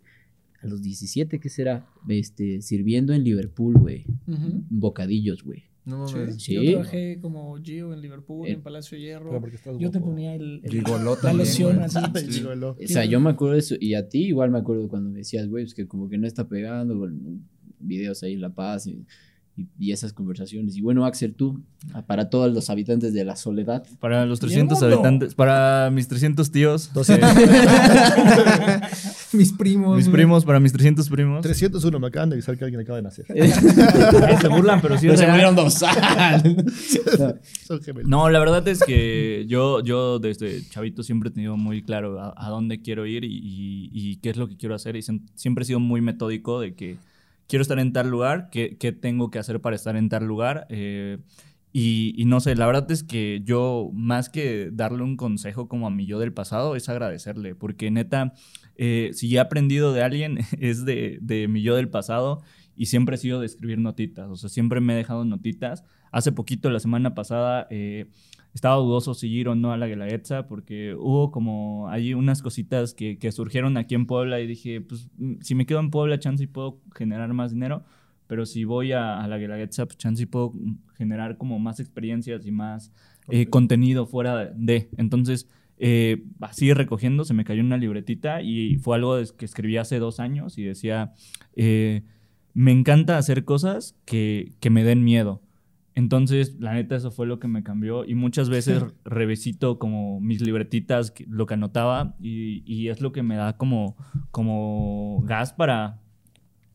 A los 17, ¿qué será? Este, sirviendo en Liverpool, güey. Ujú. Bocadillos, güey. No Sí. mames. Sí. Yo trabajé como Gio en Liverpool, Eh, en Palacio Hierro. Porque estás Yo te ponía el, el- Gigoló la también, loción güey. así. Gigolo. O sea, yo me acuerdo de eso. Y a ti igual me acuerdo cuando me decías, güey, es que como que no está pegando con videos ahí en La Paz y, y- y esas conversaciones. Y bueno, Axel, tú, ah, para todos los habitantes de la soledad. Para los Y el 300 mundo. habitantes, para mis 300 tíos, eh, [laughs] Mis primos. mis primos, para mis 300 primos. 301, me acaban de avisar que alguien acaba de nacer. [laughs] Eh, se burlan, pero sí Pero se murieron dos. [laughs] No. Gemelos. No, la verdad es que yo, yo desde chavito siempre he tenido muy claro a, a dónde quiero ir y, y- y qué es lo que quiero hacer. Y siem- siempre he sido muy metódico de que quiero estar en tal lugar, ¿qué, tengo que hacer para estar en tal lugar? Eh, y, y no sé, la verdad es que yo, más que darle un consejo como a mi yo del pasado, es agradecerle, porque neta, eh, si he aprendido de alguien, [laughs] es de, de mi yo del pasado y siempre he sido de escribir notitas, o sea, siempre me he dejado notitas. Hace poquito, la semana pasada, eh, estaba dudoso si ir o no a la Guelaguetza porque hubo como ahí unas cositas que, que surgieron aquí en Puebla y dije, pues mm, si me quedo en Puebla, chance y puedo generar más dinero, pero si voy a, a la Guelaguetza, pues chance y puedo generar como más experiencias y más eh, contenido fuera de. Entonces, eh, así recogiendo, se me cayó una libretita y fue algo que escribí hace dos años y decía, eh, me encanta hacer cosas que, que me den miedo. Entonces, la neta, eso fue lo que me cambió. Y muchas veces revisito como mis libretitas, lo que anotaba, y, y es lo que me da como, como gas para,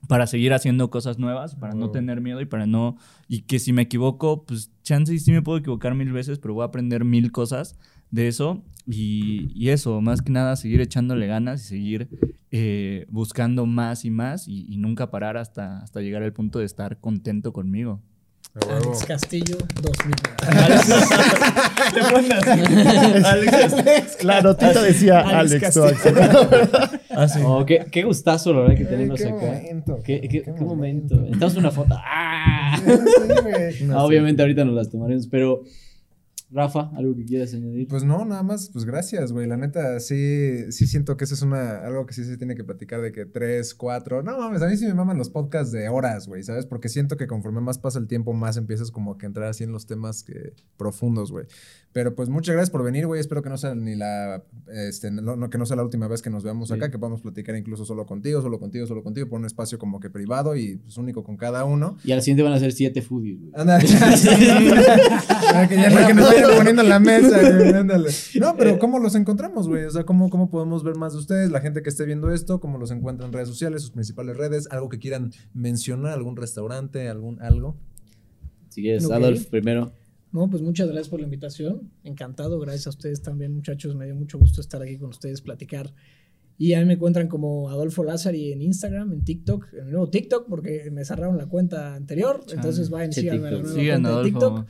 para seguir haciendo cosas nuevas, para no tener miedo y para no... Y que si me equivoco, pues chance y sí me puedo equivocar mil veces, pero voy a aprender mil cosas de eso. Y, y eso, más que nada, seguir echándole ganas y seguir eh, buscando más y más y, y nunca parar hasta, hasta llegar al punto de estar contento conmigo. Alex Castillo 2000. [laughs] La notita decía Alex Alex. Oh, [laughs] qué, qué gustazo, la verdad, que qué acá. momento, Qué, qué qué- qué momento. Necesitamos una foto. [laughs] ¡Ah! Sí. Ah, Obviamente ahorita nos las tomaremos, pero Rafa, algo que quieras añadir. Pues no, nada más, pues gracias, güey. La neta, sí, sí siento que eso es una, algo que sí se tiene que platicar de que tres, cuatro. No mames, a mí sí me maman los podcasts de horas, güey, ¿sabes? Porque siento que conforme más pasa el tiempo, más empiezas como que entrar así en los temas que, profundos, güey. Pero pues muchas gracias por venir, güey. Espero que no sea ni la, este, no, no- que no sea la última vez que nos veamos Sí. acá, que podamos platicar incluso solo contigo, solo contigo, solo contigo, por un espacio como que privado y pues único con cada uno. Y al siguiente van a ser siete foodies, güey. Anda, [laughs] Para que ya no, que nos vayan poniendo en la mesa, güey, ándale. No, pero ¿cómo los encontramos, güey? O sea, ¿cómo, ¿cómo podemos ver más de ustedes? La gente que esté viendo esto, ¿cómo los encuentran en redes sociales, sus principales redes? ¿Algo que quieran mencionar? ¿Algún restaurante? ¿Algún algo? Si quieres, Ok. Adolf primero. No, pues muchas gracias por la invitación. Encantado. Gracias a ustedes también, muchachos. Me dio mucho gusto estar aquí con ustedes, platicar. Y a mí me encuentran como Adolfo Lázari en Instagram, en TikTok, en el nuevo TikTok, porque me cerraron la cuenta anterior. Entonces vayan, síganme a la nueva Sigan, cuenta de. TikTok.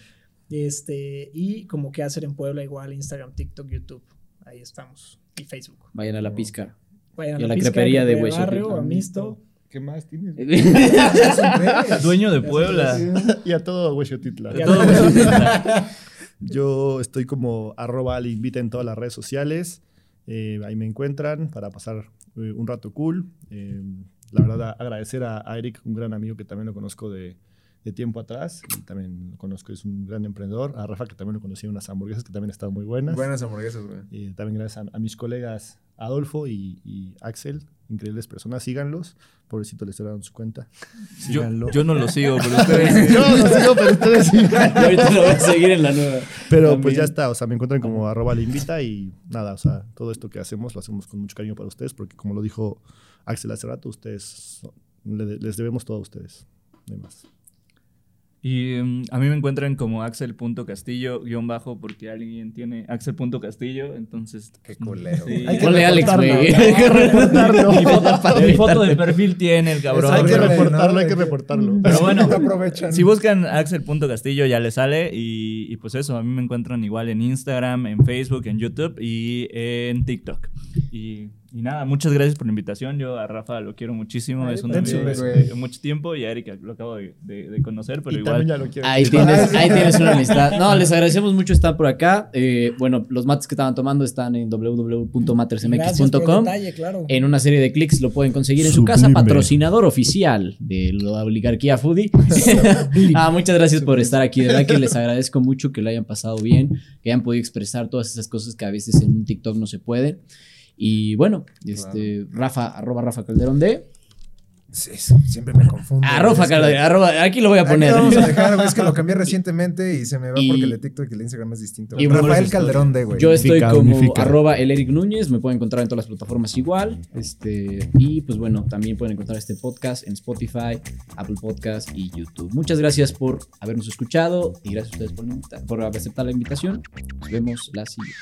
Este, y como qué hacer en Puebla, igual Instagram, TikTok, YouTube. Ahí estamos. Y Facebook. Vayan a la pizca. Vayan Y a la pizca, crepería de Hueso Barrio, Frito. ¿Qué más tienes? [laughs] Dueño de Puebla. y a todo Huexotitla. [laughs] Yo estoy como arroba al invita en todas las redes sociales. Eh, ahí me encuentran para pasar eh, un rato cool. Eh, la verdad, agradecer a, a Eric, un gran amigo que también lo conozco de, de tiempo atrás. Y también lo conozco, es un gran emprendedor. A Rafa, que también lo conocí en unas hamburguesas que también estaban muy buenas. Buenas hamburguesas, güey. Y también gracias a, a mis colegas Adolfo y, y Axel, increíbles personas. Síganlos. Pobrecito les cerraron su cuenta. Yo, Síganlo. yo no lo sigo, pero [laughs] ustedes. Yo no sigo, pero ustedes sí. [laughs] Ahorita lo voy a seguir en la nueva. Pero También. pues ya está, o sea, me encuentran como arroba la invita y nada, o sea, todo esto que hacemos lo hacemos con mucho cariño para ustedes porque como lo dijo Axel hace rato, ustedes, son- le- les debemos todo a ustedes. No hay más. Y mm, a mí me encuentran como axel.castillo, guion bajo, porque alguien tiene axel.castillo, entonces... Qué culero. Sí. Hay que Ponle Alex, reportarlo. güey. Hay que [laughs] reportarlo. Mi foto, [laughs] mi foto de perfil tiene el cabrón. Hay que reportarlo, hay que reportarlo. Pero bueno. Si buscan axel.castillo ya les sale y, y pues eso, a mí me encuentran igual en Instagram, en Facebook, en YouTube y en TikTok. Y, y nada, muchas gracias por la invitación. Yo a Rafa lo quiero muchísimo, Ay, es un amigo de, mucho tiempo y a Erika lo acabo de, de- de conocer, pero y igual... también ya lo quiero. Ahí tienes, ahí [laughs] tienes una amistad. No, les agradecemos mucho estar por acá. Eh, bueno, los mates que estaban tomando están en www.matersmx.com. detalle, claro. En una serie de clics lo pueden conseguir en su casa, patrocinador oficial de la oligarquía foodie. [laughs] [laughs] ah, muchas gracias por estar aquí. De verdad que les agradezco mucho que lo hayan pasado bien, que hayan podido expresar todas esas cosas que a veces en un TikTok no se pueden. Y bueno, este, Rafa, arroba Rafa Calderón de. Sí, siempre me confundo. Arroba Es que- Calderón, arroba, aquí lo voy a Aquí poner. lo vamos a dejar, güey, es que lo cambié [laughs] recientemente y se me va Y- porque el de TikTok y el de Instagram es distinto. y Rafael bueno, Calderón de, güey. Yo estoy Unifica, como unifica. arroba el Eric Núñez, me pueden encontrar en todas las plataformas igual. Este, y pues bueno, también pueden encontrar este podcast en Spotify, Apple Podcast y YouTube. Muchas gracias por habernos escuchado y gracias a ustedes por, por aceptar la invitación. Nos vemos la siguiente.